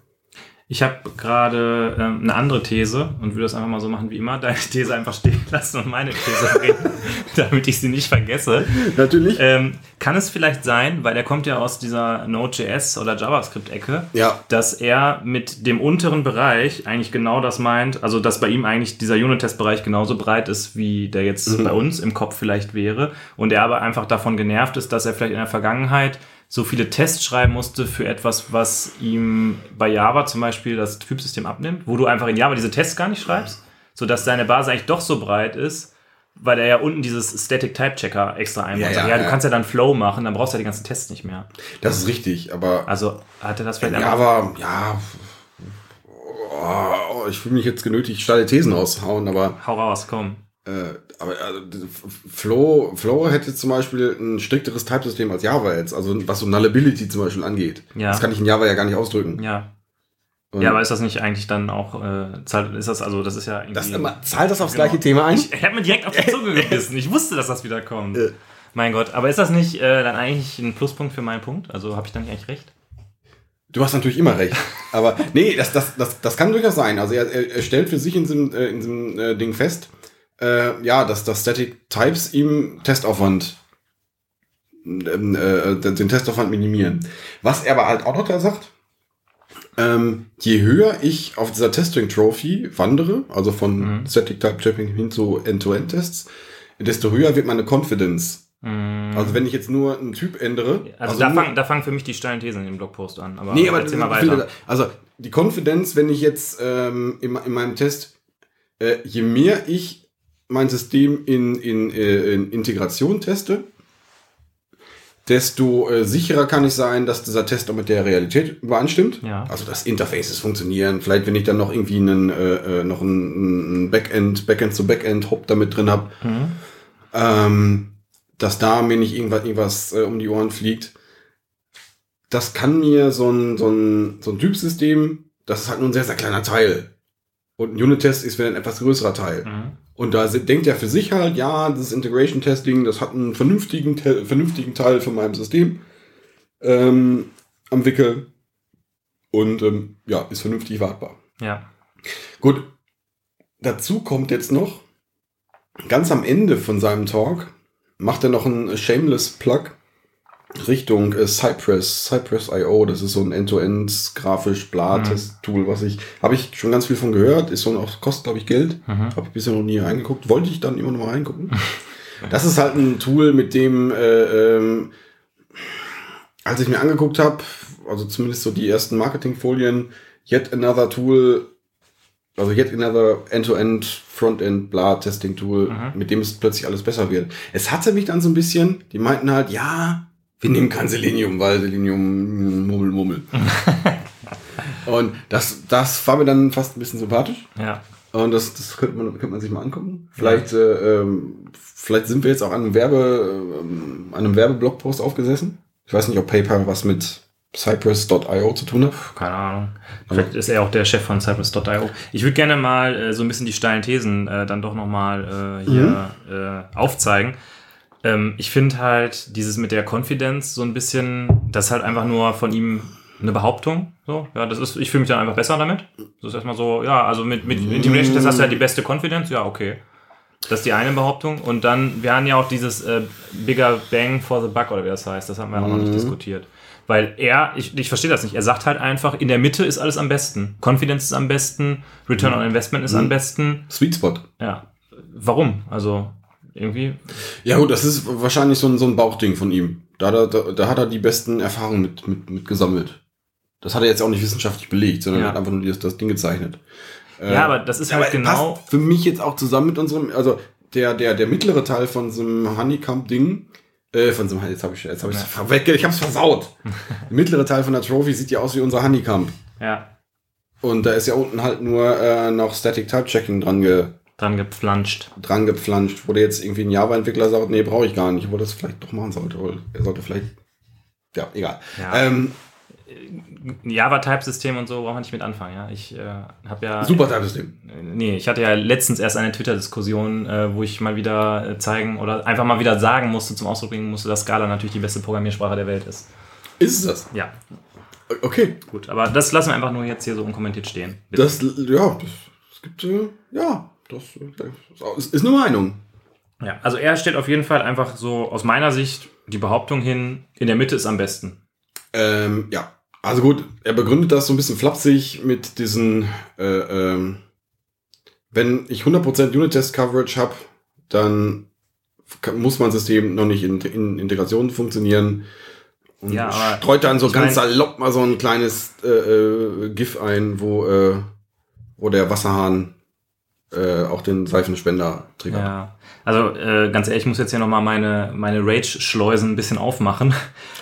Ich habe gerade ähm, eine andere These und würde das einfach mal so machen wie immer, deine These einfach stehen lassen und meine These reden, damit ich sie nicht vergesse. Natürlich. Ähm, kann es vielleicht sein, weil er kommt ja aus dieser Node.js oder JavaScript-Ecke, ja, dass er mit dem unteren Bereich eigentlich genau das meint, also dass bei ihm eigentlich dieser Unit-Test-Bereich genauso breit ist, wie der jetzt Mhm. bei uns im Kopf vielleicht wäre und er aber einfach davon genervt ist, dass er vielleicht in der Vergangenheit so viele Tests schreiben musste für etwas, was ihm bei Java zum Beispiel das Typsystem abnimmt, wo du einfach in Java diese Tests gar nicht schreibst, sodass deine Basis eigentlich doch so breit ist, weil er ja unten dieses Static Type Checker extra einbaut. Ja, Ja, ja, ja, du ja. kannst ja dann Flow machen, dann brauchst du ja die ganzen Tests nicht mehr. das ist richtig, aber Also hat er das vielleicht Ja, einfach aber ja, oh, ich fühle mich jetzt genötigt, steile Thesen aushauen, aber, Hau raus, komm. Äh, aber also, Flow, Flow hätte zum Beispiel ein strikteres Typesystem als Java jetzt, also was so Nullability zum Beispiel angeht. Ja. Das kann ich in Java ja gar nicht ausdrücken. Ja. Und Ja, aber ist das nicht eigentlich dann auch, äh, zahlt- ist das, also das ist ja irgendwie. das immer, zahlt das aufs Genau. gleiche Thema ein? Ich, ich habe mir direkt auf die Zunge gebissen. Ich wusste, dass das wieder kommt. Äh. Mein Gott, aber ist das nicht äh, dann eigentlich ein Pluspunkt für meinen Punkt? Also habe ich dann nicht eigentlich recht? Du hast natürlich immer recht. Aber nee, das, das, das, das kann durchaus sein. Also er, er, er stellt für sich in diesem, äh, in diesem äh, Ding fest, äh, ja, dass das Static Types ihm Testaufwand, ähm, äh, den Testaufwand minimieren. Was er aber halt auch noch da sagt, ähm, je höher ich auf dieser Testing Trophy wandere, also von Mhm. Static Type Checking hin zu End-to-End-Tests, desto höher wird meine Confidence. Also wenn ich jetzt nur einen Typ ändere, Mhm. Also, da, fangen, da fangen für mich die steilen Thesen in dem Blogpost an. Aber Nee, aber erzähl mal ich finde, weiter. also die Konfidenz, wenn ich jetzt ähm, in, in meinem Test, äh, je mehr ich mein System in, in, äh, in Integration teste, desto äh, sicherer kann ich sein, dass dieser Test auch mit der Realität übereinstimmt. Ja. Also dass Interfaces funktionieren. Vielleicht, wenn ich dann noch irgendwie einen, äh, äh, noch einen Backend, Backend zu Backend Hop damit drin habe, Mhm. ähm, dass da mir nicht irgendwas, irgendwas äh, um die Ohren fliegt. Das kann mir so ein, so ein, so ein Typsystem, das ist halt nur ein sehr, sehr kleiner Teil. Und ein Unit-Test ist wieder ein etwas größerer Teil. Mhm. Und da denkt er für sich halt, ja, das Integration-Testing, das hat einen vernünftigen, Te vernünftigen Teil von meinem System ähm, am Wickel. Und ähm, ja, ist vernünftig wartbar. Ja. Gut, dazu kommt jetzt noch, ganz am Ende von seinem Talk, macht er noch einen Shameless Plug Richtung äh, Cypress, Cypress.io, das ist so ein End-to-End grafisch bla Test-Tool, was ich, habe ich schon ganz viel von gehört, ist so ein, auch, kostet glaube ich Geld, Mhm. habe ich bisher noch nie reingeguckt, wollte ich dann immer noch mal reingucken. Das ist halt ein Tool, mit dem, äh, ähm, als ich mir angeguckt habe, also zumindest so die ersten Marketingfolien, yet another Tool, also yet another End-to-End, Frontend, bla, Testing-Tool, Mhm. mit dem es plötzlich alles besser wird. Es hatte mich dann so ein bisschen, die meinten halt, ja, wir nehmen kein Selenium, weil Selenium, Mummel, Mummel. Und das, das war mir dann fast ein bisschen sympathisch. Ja. Und das, das könnte, man, könnte man sich mal angucken. Vielleicht, äh, ähm, vielleicht sind wir jetzt auch an einem, Werbe, ähm, an einem Werbeblogpost aufgesessen. Ich weiß nicht, ob PayPal was mit Cypress.io zu tun hat. Keine Ahnung. Vielleicht ist er auch der Chef von Cypress.io. Ich würde gerne mal äh, so ein bisschen die steilen Thesen äh, dann doch nochmal äh, hier äh, aufzeigen. Ähm, ich finde halt dieses mit der Confidence so ein bisschen, das ist halt einfach nur von ihm eine Behauptung. So, ja, das ist, ich fühle mich dann einfach besser damit. Das ist erstmal so, ja, also mit, mit Intimidation Test hast du halt die beste Confidence, ja, okay. Das ist die eine Behauptung. Und dann, wir haben ja auch dieses äh, Bigger Bang for the Buck oder wie das heißt. Das haben wir auch noch nicht diskutiert. Weil er, ich, ich verstehe das nicht, er sagt halt einfach, in der Mitte ist alles am besten. Confidence ist am besten, Return on Investment ist am besten. Sweet Spot. Ja. Warum? Also, irgendwie, Ja gut, das ist wahrscheinlich so ein, so ein Bauchding von ihm. Da, da, da, hat er die besten Erfahrungen mit, mit, mit gesammelt. Das hat er jetzt auch nicht wissenschaftlich belegt, sondern Ja. er hat einfach nur das, das Ding gezeichnet. ja, aber das ist halt genau. passt für mich jetzt auch zusammen mit unserem, also der, der, der mittlere Teil von so einem Honeycomb-Ding, äh, von so einem, jetzt habe ich jetzt habe ich Ja. verweckt, ich habe es versaut. der mittlere Teil von der Trophy sieht ja aus wie unser Honeycomb. Ja, Und da ist ja unten halt nur äh, noch Static Type Checking dran, ge, dran gepflanscht. dran gepflanscht, wo der jetzt irgendwie ein Java-Entwickler sagt, nee, brauche ich gar nicht, obwohl das vielleicht doch machen sollte. Weil er sollte vielleicht. Ja, egal. Ja. Ähm, Java-Type-System und so braucht man nicht mit anfangen, ja. Ich äh, habe ja. super Type-System. Nee, ich hatte ja letztens erst eine Twitter-Diskussion, äh, wo ich mal wieder äh, zeigen oder einfach mal wieder sagen musste, zum Ausdruck bringen musste, dass Scala natürlich die beste Programmiersprache der Welt ist. Ist es das? Ja, Okay. gut. Aber das lassen wir einfach nur jetzt hier so unkommentiert stehen. Bitte. Das, ja, das, es gibt, äh, ja, das, das ist eine Meinung. Ja, also er stellt auf jeden Fall einfach so aus meiner Sicht die Behauptung hin, in der Mitte ist am besten. Ähm, ja, also gut, er begründet das so ein bisschen flapsig mit diesen, äh, ähm, wenn ich 100% Unit-Test-Coverage habe, dann muss mein System noch nicht in, in Integration funktionieren. Und Ja, aber streut dann so ganz mein- salopp mal so ein kleines äh, äh, GIF ein, wo, äh, wo der Wasserhahn äh, auch den Seifenspender triggert. Ja, also äh, ganz ehrlich, ich muss jetzt hier nochmal meine, meine Rage-Schleusen ein bisschen aufmachen.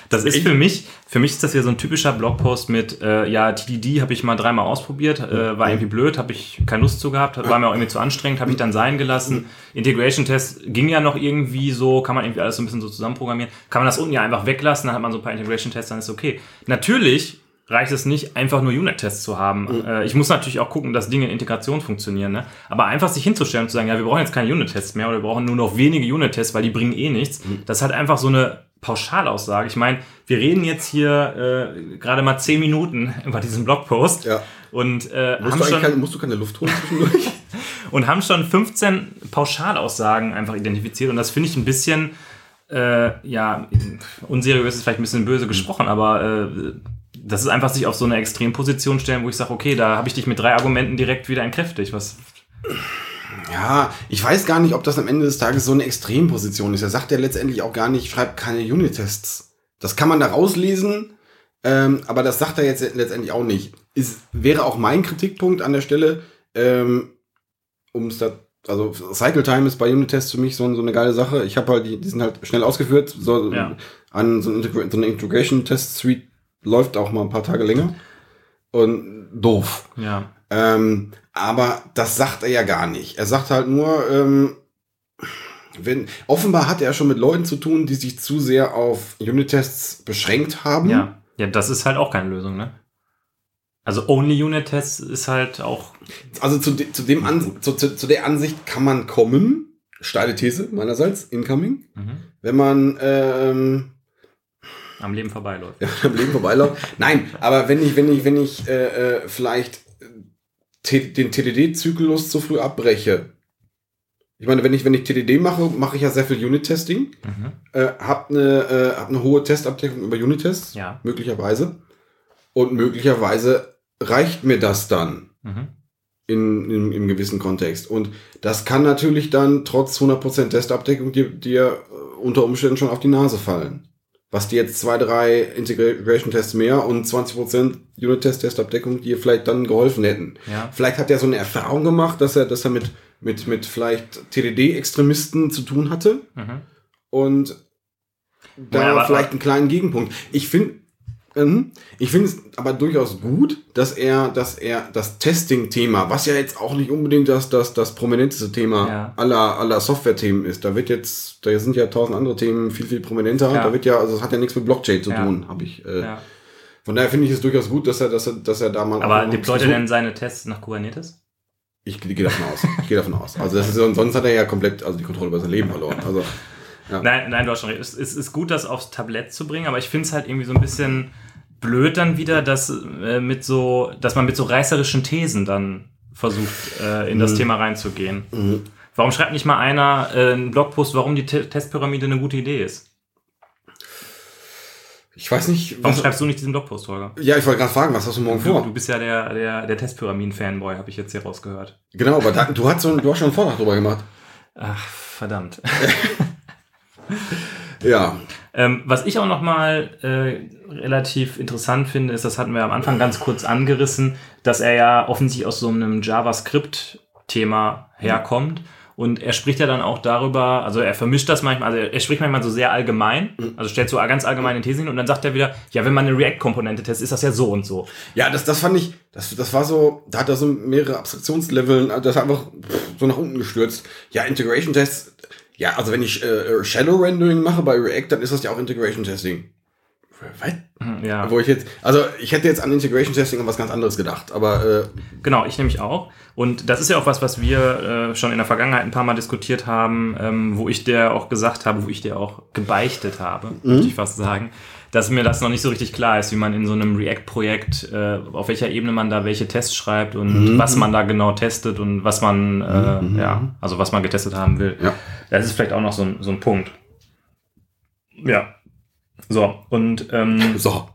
Das ist für mich, für mich ist das hier so ein typischer Blogpost mit, äh, ja, TDD habe ich mal dreimal ausprobiert, äh, war irgendwie blöd, habe ich keine Lust zu gehabt, war mir auch irgendwie zu anstrengend, habe ich dann sein gelassen. Integration-Test ging ja noch irgendwie so, kann man irgendwie alles so ein bisschen so zusammenprogrammieren. Kann man das unten ja einfach weglassen, dann hat man so ein paar Integration-Tests, dann ist okay. Natürlich reicht es nicht, einfach nur Unit-Tests zu haben. Äh, ich muss natürlich auch gucken, dass Dinge in Integration funktionieren. Ne? Aber einfach sich hinzustellen und zu sagen, ja, wir brauchen jetzt keine Unit-Tests mehr oder wir brauchen nur noch wenige Unit-Tests, weil die bringen eh nichts. Das ist halt einfach so eine Pauschalaussage. Ich meine, wir reden jetzt hier äh, gerade mal zehn Minuten über diesen Blogpost Ja. und, äh, Musst, haben du schon, keine, musst du keine Luft holen zwischendurch? und haben schon 15 Pauschalaussagen einfach identifiziert. Und das finde ich ein bisschen, äh, ja, unseriös ist vielleicht ein bisschen böse gesprochen, aber äh, das ist einfach sich auf so eine Extremposition stellen, wo ich sage, okay, da habe ich dich mit drei Argumenten direkt wieder entkräftigt. Was, Ja, ich weiß gar nicht, ob das am Ende des Tages so eine Extremposition ist. Er sagt ja letztendlich auch gar nicht, schreibt keine Unit-Tests. Das kann man da rauslesen, ähm, aber das sagt er jetzt letztendlich auch nicht. Ist, wäre auch mein Kritikpunkt an der Stelle, ähm, um es da, also Cycle Time ist bei Unit-Tests für mich so, so eine geile Sache. Ich habe halt, die, die sind halt schnell ausgeführt. So, Ja. an so, eine Integration-Test-Suite läuft auch mal ein paar Tage länger. Und doof. ja, Ähm, aber das sagt er ja gar nicht. Er sagt halt nur, ähm, wenn, offenbar hat er schon mit Leuten zu tun, die sich zu sehr auf Unit-Tests beschränkt haben. ja, ja, das ist halt auch keine Lösung, ne? Also Only Unit Tests ist halt auch, Also zu, de, zu, dem An, zu, zu, zu der Ansicht kann man kommen. Steile These meinerseits, incoming. mhm, Wenn man ähm, am Leben vorbeiläuft. am Leben vorbeiläuft. Nein, aber wenn ich, wenn ich, wenn ich äh, äh, vielleicht T den TDD-Zyklus zu früh abbreche. Ich meine, wenn ich, wenn ich TDD mache, mache ich ja sehr viel Unit-Testing. Mhm. äh, hab eine, äh, hab eine hohe Testabdeckung über Unit-Tests, Ja. möglicherweise. Und möglicherweise reicht mir das dann Mhm. in, in, im gewissen Kontext. Und das kann natürlich dann trotz 100% Testabdeckung dir, dir äh, unter Umständen schon auf die Nase fallen. Was dir jetzt zwei, drei Integration-Tests mehr und 20% Unit-Test-Testabdeckung dir vielleicht dann geholfen hätten. Ja. Vielleicht hat er so eine Erfahrung gemacht, dass er, dass er mit, mit, mit vielleicht TDD-Extremisten zu tun hatte Mhm. und da Ja, vielleicht einen kleinen Gegenpunkt. Ich finde, ich finde es aber durchaus gut, dass er, dass er das Testing-Thema, was ja jetzt auch nicht unbedingt das, das, das prominenteste Thema Ja. aller, aller Software-Themen ist. Da wird jetzt, da sind ja tausend andere Themen viel, viel prominenter. Ja. Da wird ja, also es hat ja nichts mit Blockchain zu Ja. tun, habe ich. Äh. Von daher finde ich es durchaus gut, dass er, dass er, dass er da mal. Aber deployt er denn seine Tests nach Kubernetes? Ich gehe davon aus. Ich gehe davon aus. Also das ist, sonst hat er ja komplett also die Kontrolle über sein Leben verloren. Also Nein, nein, du hast schon recht. Es, es ist gut, das aufs Tablett zu bringen, aber ich finde es halt irgendwie so ein bisschen blöd dann wieder, dass, äh, mit so, dass man mit so reißerischen Thesen dann versucht, äh, in das Mhm. Thema reinzugehen. Mhm. Warum schreibt nicht mal einer äh, einen Blogpost, warum die Te Testpyramide eine gute Idee ist? ich weiß nicht. Warum was- schreibst du nicht diesen Blogpost, Holger? ja, ich wollte gerade fragen, was hast du morgen Du, vor? du bist ja der, der, der Testpyramiden-Fanboy, habe ich jetzt hier rausgehört. Genau, aber da, du, hast so, du hast schon einen Vortrag drüber gemacht. Ach, verdammt. Ja. Ähm, was ich auch nochmal äh, relativ interessant finde, ist, das hatten wir am Anfang ganz kurz angerissen, dass er ja offensichtlich aus so einem JavaScript-Thema herkommt. Und er spricht ja dann auch darüber, also er vermischt das manchmal, also er spricht manchmal so sehr allgemein, also stellt so ganz allgemeine Thesen hin und dann sagt er wieder, ja, wenn man eine React-Komponente testet, ist das ja so und so. Ja, das, das fand ich, das, das war so, da hat er so mehrere Abstraktionsleveln, das hat einfach so nach unten gestürzt. Ja, Integration Tests, ja, also wenn ich äh, Shallow Rendering mache bei React, dann ist das ja auch Integration Testing. Was? Hm, Ja. Wo ich jetzt, also ich hätte jetzt an Integration Testing an was ganz anderes gedacht, aber äh, Genau, ich nämlich auch. Und das ist ja auch was, was wir äh, schon in der Vergangenheit ein paar Mal diskutiert haben, ähm, wo ich dir auch gesagt habe, wo ich dir auch gebeichtet habe, möchte ich fast sagen, dass mir das noch nicht so richtig klar ist, wie man in so einem React-Projekt, äh, auf welcher Ebene man da welche Tests schreibt und was man da genau testet und was man, äh, ja, also was man getestet haben will. Ja. Das ist vielleicht auch noch so ein, so ein Punkt. Ja. So, und ähm, so.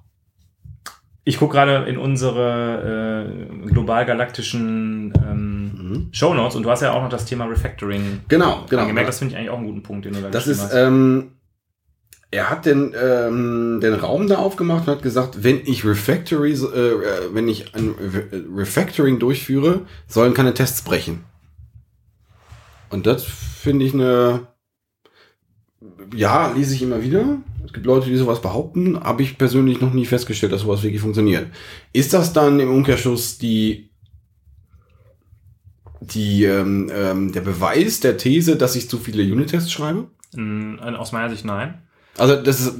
ich gucke gerade in unsere äh, global-galaktischen ähm, Shownotes und du hast ja auch noch das Thema Refactoring Genau, genau. angemerkt. Das finde ich eigentlich auch einen guten Punkt, den du da Das ist, hast. ähm, er hat den, ähm, den Raum da aufgemacht und hat gesagt, wenn ich Refactory, äh, äh, wenn ich ein Re Refactoring durchführe, sollen keine Tests brechen. Und das finde ich eine, ja, lese ich immer wieder. Es gibt Leute, die sowas behaupten, habe ich persönlich noch nie festgestellt, dass sowas wirklich funktioniert. Ist das dann im Umkehrschluss die, die, ähm, ähm, der Beweis der These, dass ich zu viele Unit-Tests schreibe? Mm, Aus meiner Sicht nein. Also das ist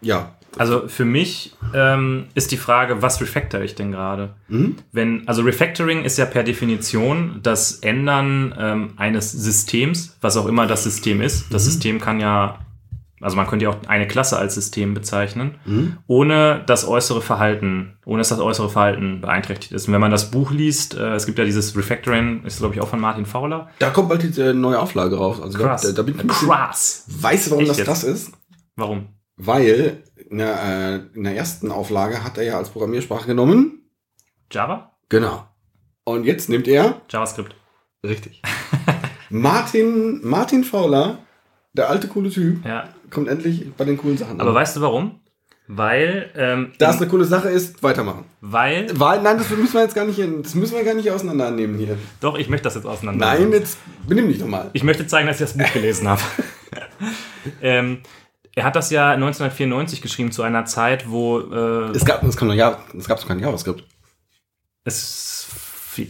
ja. Also für mich ähm, ist die Frage, was refactor ich denn gerade? Mhm. Wenn, also Refactoring ist ja per Definition das Ändern ähm, eines Systems, was auch immer das System ist. Das System kann ja, also man könnte ja auch eine Klasse als System bezeichnen, Mhm. ohne das äußere Verhalten, ohne dass das äußere Verhalten beeinträchtigt ist. Und wenn man das Buch liest, äh, es gibt ja dieses Refactoring, ist glaube ich auch von Martin Fowler. Da kommt bald die äh, neue Auflage raus. Also da, da, da bin ich ein bisschen. Krass. Weißt du, warum Echt das jetzt? krass ist? Warum? Weil in der, äh, in der ersten Auflage hat er ja als Programmiersprache genommen. Java? Genau. Und jetzt nimmt er. JavaScript. Richtig. Martin, Martin Fowler, der alte coole Typ, Ja. kommt endlich bei den coolen Sachen Aber an. weißt du warum? Weil, ähm, Da es eine coole Sache ist, weitermachen. weil, Weil, nein, das müssen wir jetzt gar nicht, das müssen wir gar nicht auseinandernehmen hier. doch, ich möchte das jetzt auseinander. Nein, jetzt benimm dich doch mal. Ich möchte zeigen, dass ich das Buch gelesen habe. ähm, er hat das ja 1994 geschrieben zu einer Zeit, wo äh, Es gab, es kam noch, ja, es gab kein JavaScript. es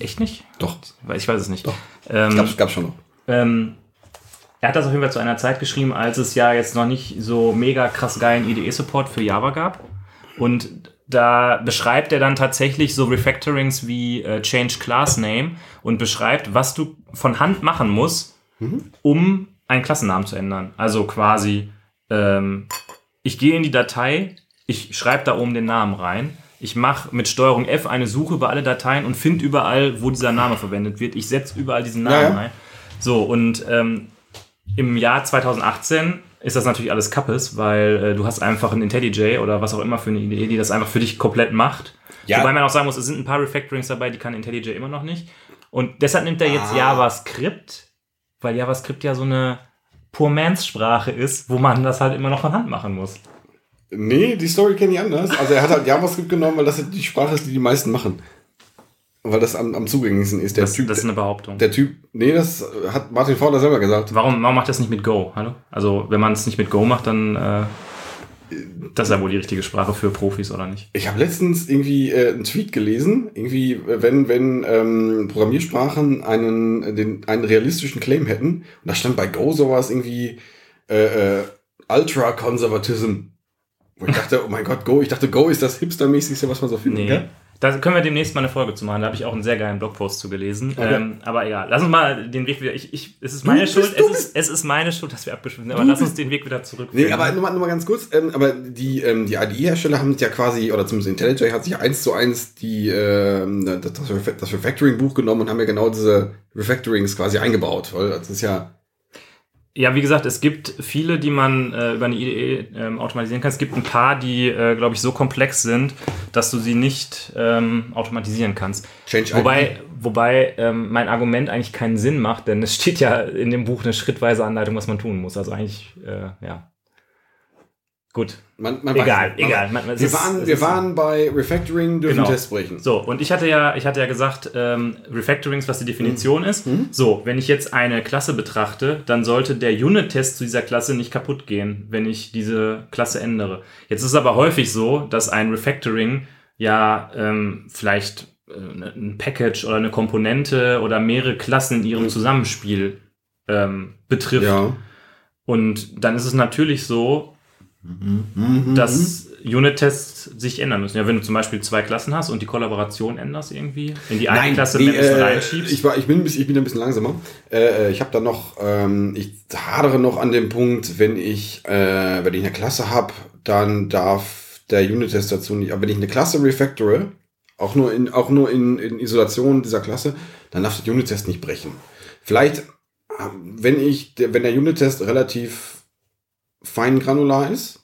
echt nicht? Doch, Ich weiß es nicht. Doch. Ähm, es gab, gab's schon noch. ähm, er hat das auf jeden Fall zu einer Zeit geschrieben, als es ja jetzt noch nicht so mega krass geilen IDE-Support für Java gab. Und da beschreibt er dann tatsächlich so Refactorings wie äh, Change Class Name und beschreibt, was du von Hand machen musst, um einen Klassennamen zu ändern. Also quasi, ähm, ich gehe in die Datei, ich schreibe da oben den Namen rein, ich mache mit Steuerung F eine Suche über alle Dateien und finde überall, wo dieser Name verwendet wird. Ich setze überall diesen Namen Ja, ein. So, und ähm, im Jahr 2018 ist das natürlich alles Kappes, weil äh, du hast einfach ein IntelliJ oder was auch immer für eine Idee, die das einfach für dich komplett macht. Ja. Wobei man auch sagen muss, es sind ein paar Refactorings dabei, die kann IntelliJ immer noch nicht. Und deshalb nimmt er jetzt Ah. JavaScript, weil JavaScript ja so eine Poor Man's Sprache ist, wo man das halt immer noch von Hand machen muss. Nee, die Story kenne ich anders. Also er hat halt JavaScript genommen, weil das die Sprache ist, die die meisten machen. Weil das am, am zugänglichsten ist. Der Das, Typ, das ist eine Behauptung. der Typ, nee, das hat Martin Fowler selber gesagt. Warum, warum macht das nicht mit Go? Hallo? Also, wenn man es nicht mit Go macht, dann äh, das ist ja wohl die richtige Sprache für Profis, oder nicht? Ich habe letztens irgendwie äh, einen Tweet gelesen, irgendwie, äh, wenn, wenn ähm, Programmiersprachen einen, äh, den, einen realistischen Claim hätten, und da stand bei Go sowas irgendwie äh, äh, Ultra-Conservatism. Wo ich dachte, oh mein Gott, Go, ich dachte, Go ist das hipstermäßigste, was man so findet. Nee. gell? Da können wir demnächst mal eine Folge zu machen. Da habe ich auch einen sehr geilen Blogpost zu gelesen. Okay. Ähm, aber egal, lass uns mal den Weg wieder. Ich, ich, es ist meine bist- Schuld. Es ist, es ist meine Schuld, dass wir abgeschwiffen sind. Aber Du lass uns den Weg wieder zurück. Nee, aber nur mal, nur mal ganz kurz, ähm, aber die, ähm, die IDE-Hersteller haben ja quasi, oder zumindest IntelliJ hat sich eins zu eins die, ähm, das, das Refactoring-Buch genommen und haben ja genau diese Refactorings quasi eingebaut, weil das ist ja, Ja, wie gesagt, es gibt viele, die man äh, über eine IDE ähm, automatisieren kann. Es gibt ein paar, die, äh, glaube ich, so komplex sind, dass du sie nicht ähm, automatisieren kannst. Change Wobei, wobei ähm, mein Argument eigentlich keinen Sinn macht, denn es steht ja in dem Buch eine schrittweise Anleitung, was man tun muss. Also eigentlich, äh, ja. Gut. Man, man Egal, weiß egal. Man- wir ist- waren, wir waren bei Refactoring dürfen Genau. Tests brechen. So, und ich hatte ja, ich hatte ja gesagt, ähm, Refactorings, was die Definition ist. So, wenn ich jetzt eine Klasse betrachte, dann sollte der Unit-Test zu dieser Klasse nicht kaputt gehen, wenn ich diese Klasse ändere. Jetzt ist es aber häufig so, dass ein Refactoring ja ähm, vielleicht äh, ein Package oder eine Komponente oder mehrere Klassen in ihrem Zusammenspiel ähm, betrifft. Ja. Und dann ist es natürlich so, Mhm. Dass Unit-Tests sich ändern müssen. Ja, wenn du zum Beispiel zwei Klassen hast und die Kollaboration änderst irgendwie, in die eine Klasse nee, äh, reinschiebst. ich, war, ich, bin, ein bisschen- ich bin ein bisschen langsamer. Äh, ich habe da noch, ähm, ich hadere noch an dem Punkt, wenn ich, äh, wenn ich eine Klasse habe, dann darf der Unit-Test dazu nicht, aber wenn ich eine Klasse refactore, auch nur in, auch nur in, in Isolation dieser Klasse, dann darf der Unit-Test nicht brechen. Vielleicht, äh, wenn ich, der- wenn der Unit-Test relativ fein granular ist,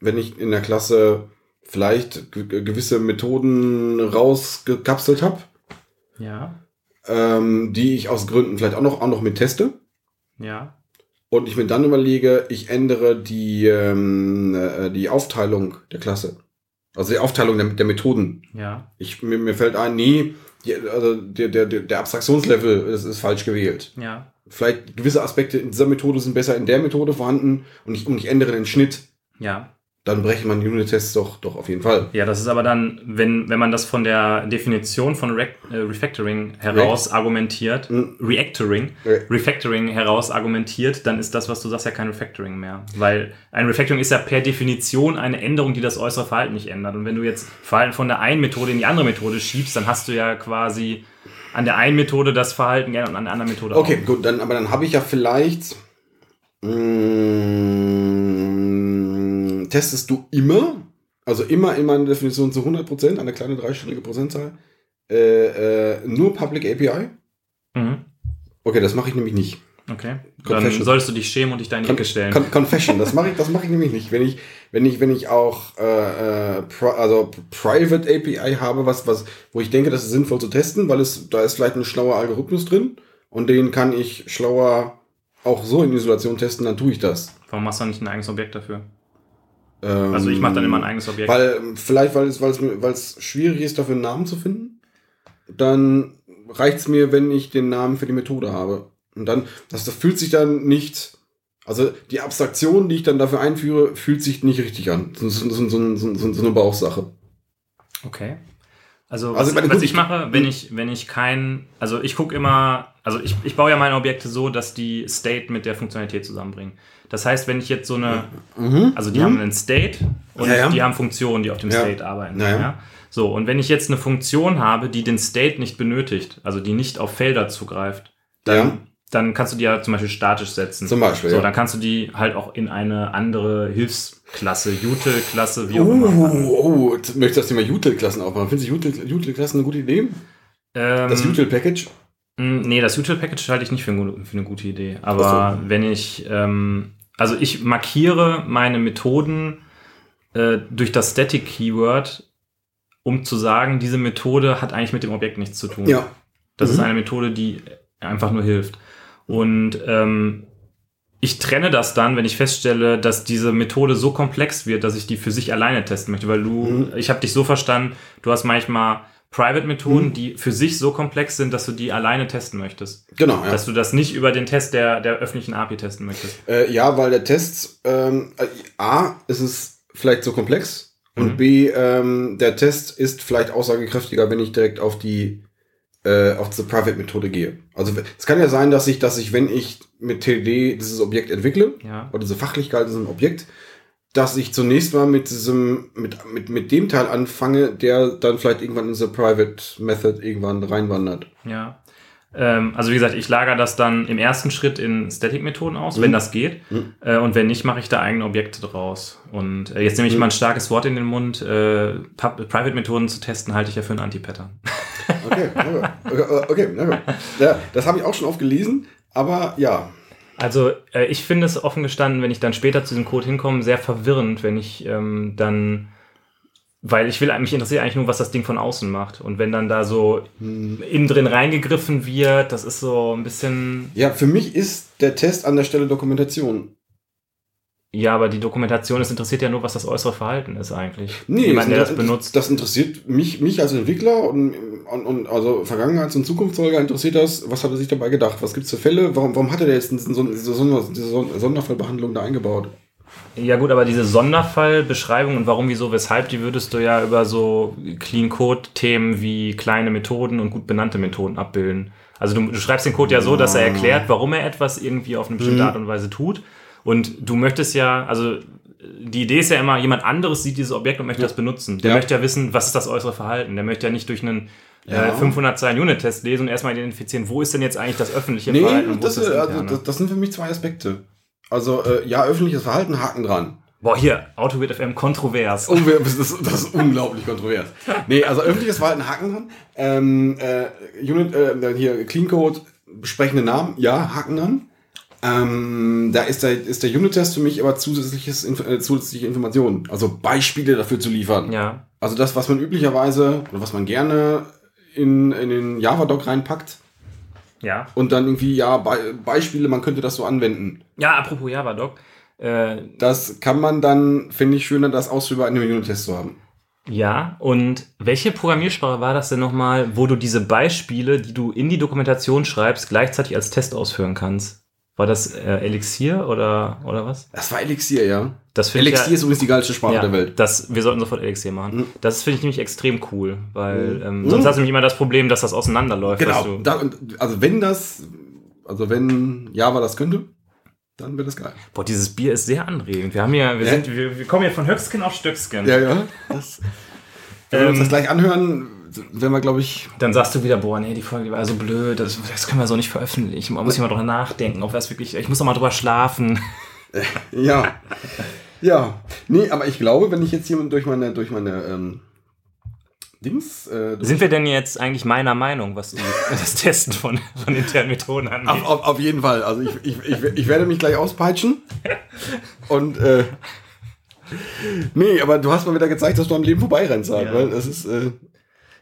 wenn ich in der Klasse vielleicht ge- gewisse Methoden rausgekapselt habe, ja, ähm, die ich aus Gründen vielleicht auch noch, auch noch mit teste. ja, Und ich mir dann überlege, ich ändere die, ähm, äh, die Aufteilung der Klasse. Also die Aufteilung der, der Methoden. ja, Ich, mir, mir fällt ein, nee, die, also der, der, der der Abstraktionslevel ist, ist falsch gewählt. ja. Vielleicht gewisse Aspekte in dieser Methode sind besser in der Methode vorhanden und ich, und ich ändere den Schnitt. Ja, Dann brechen man Unit-Tests doch, doch auf jeden Fall. ja, das ist aber dann, wenn, wenn man das von der Definition von Re äh, Refactoring heraus argumentiert, Mhm. Reactoring, Re- Refactoring heraus argumentiert, dann ist das, was du sagst, ja kein Refactoring mehr. Weil ein Refactoring ist ja per Definition eine Änderung, die das äußere Verhalten nicht ändert. Und wenn du jetzt Verhalten von der einen Methode in die andere Methode schiebst, dann hast du ja quasi an der einen Methode das Verhalten geändert und an der anderen Methode Okay, gut, dann, aber dann habe ich ja vielleicht. Mh, testest du immer, also immer in meiner Definition zu 100%, eine kleine dreistellige Prozentzahl, äh, äh, nur Public API? auch. Mhm. Okay, das mache ich nämlich nicht. Okay. Dann Confession. solltest du dich schämen und dich in die Ecke stellen. Con Confession, das mache ich, das mache ich nämlich nicht. Wenn ich, wenn ich, wenn ich auch äh, äh, pri also Private API habe, was, was, wo ich denke, das ist sinnvoll zu testen, weil es, da ist vielleicht ein schlauer Algorithmus drin und den kann ich schlauer auch so in Isolation testen, dann tue ich das. Warum machst du nicht ein eigenes Objekt dafür? Ähm, Also ich mache dann immer ein eigenes Objekt. Weil, vielleicht, weil es, weil es, weil es schwierig ist, dafür einen Namen zu finden. Dann reicht es mir, wenn ich den Namen für die Methode habe. Und dann, das, das fühlt sich dann nicht, also die Abstraktion, die ich dann dafür einführe, fühlt sich nicht richtig an. So, so, so, so, eine Bauchsache. Okay. Also, Also was, meine- was ich mache, wenn ich, wenn ich kein, also ich gucke immer, also ich, ich baue ja meine Objekte so, dass die State mit der Funktionalität zusammenbringen. Das heißt, wenn ich jetzt so eine, also die haben einen State und Mhm. Ja, ja. die haben Funktionen, die auf dem Ja. State arbeiten. Ja, ja. Ja. So, und wenn ich jetzt eine Funktion habe, die den State nicht benötigt, also die nicht auf Felder zugreift, dann, Ja. Dann kannst du die ja zum Beispiel statisch setzen. Zum Beispiel, So, ja. dann kannst du die halt auch in eine andere Hilfsklasse, Util-Klasse, wie auch immer. Oh, oh, jetzt möchte ich das Thema Util-Klassen aufmachen. Findest du Util-Klassen eine gute Idee? Ähm, Das Util-Package? Mm, Nee, das Util-Package halte ich nicht für, ein für eine gute Idee. Aber Ach wenn ich, ähm, also ich markiere meine Methoden äh, durch das Static-Keyword, um zu sagen, diese Methode hat eigentlich mit dem Objekt nichts zu tun. Ja. Das Mhm. ist eine Methode, die einfach nur hilft. Und ähm, ich trenne das dann, wenn ich feststelle, dass diese Methode so komplex wird, dass ich die für sich alleine testen möchte. Weil du, Mhm. ich habe dich so verstanden, du hast manchmal Private-Methoden, Mhm. die für sich so komplex sind, dass du die alleine testen möchtest. Genau, ja. Dass du das nicht über den Test der, der öffentlichen API testen möchtest. Äh, ja, weil der Test, ähm, äh, A, ist es vielleicht so komplex und Mhm. B, ähm, der Test ist vielleicht aussagekräftiger, wenn ich direkt auf die äh, auf diese Private-Methode gehe. Also es kann ja sein, dass ich, dass ich, wenn ich mit TD dieses Objekt entwickle, Ja. oder diese Fachlichkeit diesem Objekt, dass ich zunächst mal mit diesem, mit, mit, mit dem Teil anfange, der dann vielleicht irgendwann in diese Private Method irgendwann reinwandert. Ja. Ähm, also wie gesagt, ich lagere das dann im ersten Schritt in Static-Methoden aus, wenn Mhm. das geht. Mhm. Äh, und wenn nicht, mache ich da eigene Objekte draus. Und äh, jetzt nehme ich Mhm. mal ein starkes Wort in den Mund. Äh, Private-Methoden zu testen, halte ich ja für ein Anti-Pattern. Okay, okay, okay, na gut. Ja, das habe ich auch schon oft gelesen, aber ja. Also äh, ich finde es offen gestanden, wenn ich dann später zu diesem Code hinkomme, sehr verwirrend, wenn ich ähm, dann, weil ich will, mich interessiert eigentlich nur, was das Ding von außen macht. Und wenn dann da so innen drin reingegriffen wird, das ist so ein bisschen, Ja, für mich ist der Test an der Stelle Dokumentation. Ja, aber die Dokumentation, es interessiert ja nur, was das äußere Verhalten ist eigentlich. Nee, Jemand, der das, das benutzt. Das interessiert mich, mich als Entwickler und, und, und also Vergangenheits- und Zukunftsfolger interessiert das, was hat er sich dabei gedacht? Was gibt's für Fälle? Warum, warum hat er jetzt diese, diese, Sonder, diese Son- Sonderfallbehandlung da eingebaut? Ja gut, aber diese Sonderfallbeschreibung und warum, wieso, weshalb, die würdest du ja über so Clean-Code-Themen wie kleine Methoden und gut benannte Methoden abbilden. Also du, du schreibst den Code ja so, dass er erklärt, warum er etwas irgendwie auf eine bestimmte Mhm. Art und Weise tut. Und du möchtest ja, also die Idee ist ja immer, jemand anderes sieht dieses Objekt und möchte das benutzen. Der Ja. möchte ja wissen, was ist das äußere Verhalten. Der möchte ja nicht durch einen Ja. äh, 500 Zeilen Unit-Test lesen und erstmal identifizieren, wo ist denn jetzt eigentlich das öffentliche Nee, Verhalten das, das äh, also, das, das sind für mich zwei Aspekte. Also, äh, ja, öffentliches Verhalten, Haken dran. Boah, hier, AutoWit FM kontrovers. Oh, das, ist, das ist unglaublich kontrovers. Nee, also öffentliches Verhalten, Haken dran. Ähm, äh, Unit, äh, hier, Clean Code, besprechende Namen, ja, Haken dran. Ähm, da ist der, ist der Unit-Test für mich aber zusätzliches, Inf- äh, zusätzliche Informationen. Also Beispiele dafür zu liefern. Ja, Also das, was man üblicherweise oder was man gerne in, in den Java-Doc reinpackt ja. und dann irgendwie, ja, Be Beispiele, man könnte das so anwenden. Ja, apropos Java-Doc. Äh, Das kann man dann, finde ich, schöner, das ausführbar in einem Unit-Test zu haben. ja, und welche Programmiersprache war das denn nochmal, wo du diese Beispiele, die du in die Dokumentation schreibst, gleichzeitig als Test ausführen kannst? War das äh, Elixir oder, oder was? Das war Elixir, ja. Das Elixir ja, ist übrigens die geilste Sprache ja, der Welt. Das, wir sollten sofort Elixir machen. Mhm. Das finde ich nämlich extrem cool, weil ähm, Mhm. sonst hast du nämlich immer das Problem, dass das auseinanderläuft. Genau. Da, also wenn das, also wenn Java das könnte, dann wäre das geil. boah, dieses Bier ist sehr anregend. Wir haben hier, wir Ja. sind, wir, wir kommen hier von Höchstgen auf Stöcksken. Ja, ja. Das, wenn wir uns Ähm, das gleich anhören, werden wir, glaube ich, Dann sagst du wieder, boah, nee, die Folge die war so blöd, das, das können wir so nicht veröffentlichen. Man muss hier mal drüber nachdenken, ob das wirklich, ich muss noch mal drüber schlafen. ja. Ja. Nee, aber ich glaube, wenn ich jetzt hier durch meine, durch meine ähm, Dings. Äh, durch- Sind wir denn jetzt eigentlich meiner Meinung, was die, das Testen von, von internen Methoden angeht? auf, auf, auf jeden Fall. Also ich, ich, ich, ich werde mich gleich auspeitschen. Und äh, nee, aber du hast mal wieder gezeigt, dass du am Leben vorbeirennst, halt, Ja. weil das ist äh,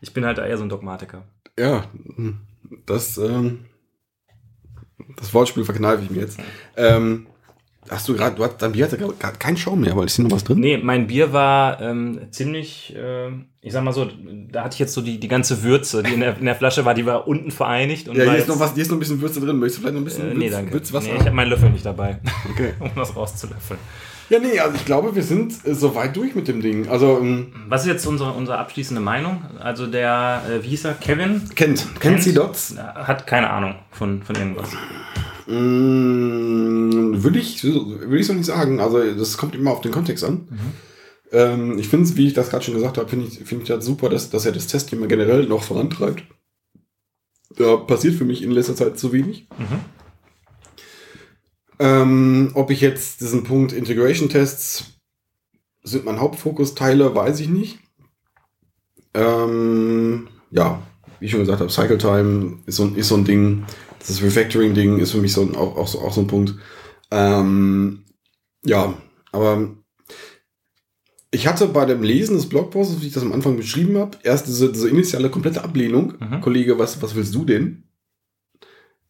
Ich bin halt eher so ein Dogmatiker. ja das ähm, das Wortspiel verkneife ich mir jetzt. Ähm, hast du gerade, du hast dein Bier hatte gerade keinen Schaum mehr, weil ist hier noch was drin? Nee, mein Bier war ähm, ziemlich, äh, ich sag mal so, da hatte ich jetzt so die, die ganze Würze, die in der, in der Flasche war, die war unten vereinigt. Und Ja, hier ist noch was, hier ist noch ein bisschen Würze drin. Möchtest du vielleicht noch ein bisschen Äh, Würz, nee, danke. Würzwasser? Nee, ich habe meinen Löffel nicht dabei, okay. um das rauszulöffeln. Ja, nee, also ich glaube, wir sind äh, soweit durch mit dem Ding. Also, ähm, Was ist jetzt unsere, unsere abschließende Meinung? Also der, äh, wie hieß er, Kevin? kennt, kennt sie Dots? Hat keine Ahnung von, von irgendwas. Mm, würde ich, würde ich so nicht sagen. Also, das kommt immer auf den Kontext an. Ähm, ich finde es, wie ich das gerade schon gesagt habe, finde ich, finde ich das super, dass, dass er das Testthema generell noch vorantreibt. Da passiert für mich in letzter Zeit zu wenig. Mhm. Ähm, ob ich jetzt diesen Punkt Integration Tests sind mein Hauptfokus teile, weiß ich nicht. Ähm, ja, wie ich schon gesagt habe, Cycle Time ist so, ein- ist so ein Ding. Das Refactoring-Ding ist für mich so ein, auch, auch, so, auch so ein Punkt. Ähm, ja, aber ich hatte bei dem Lesen des Blogposts, wie ich das am Anfang beschrieben habe, erst diese, diese initiale komplette Ablehnung. Mhm. Kollege, was, was willst du denn?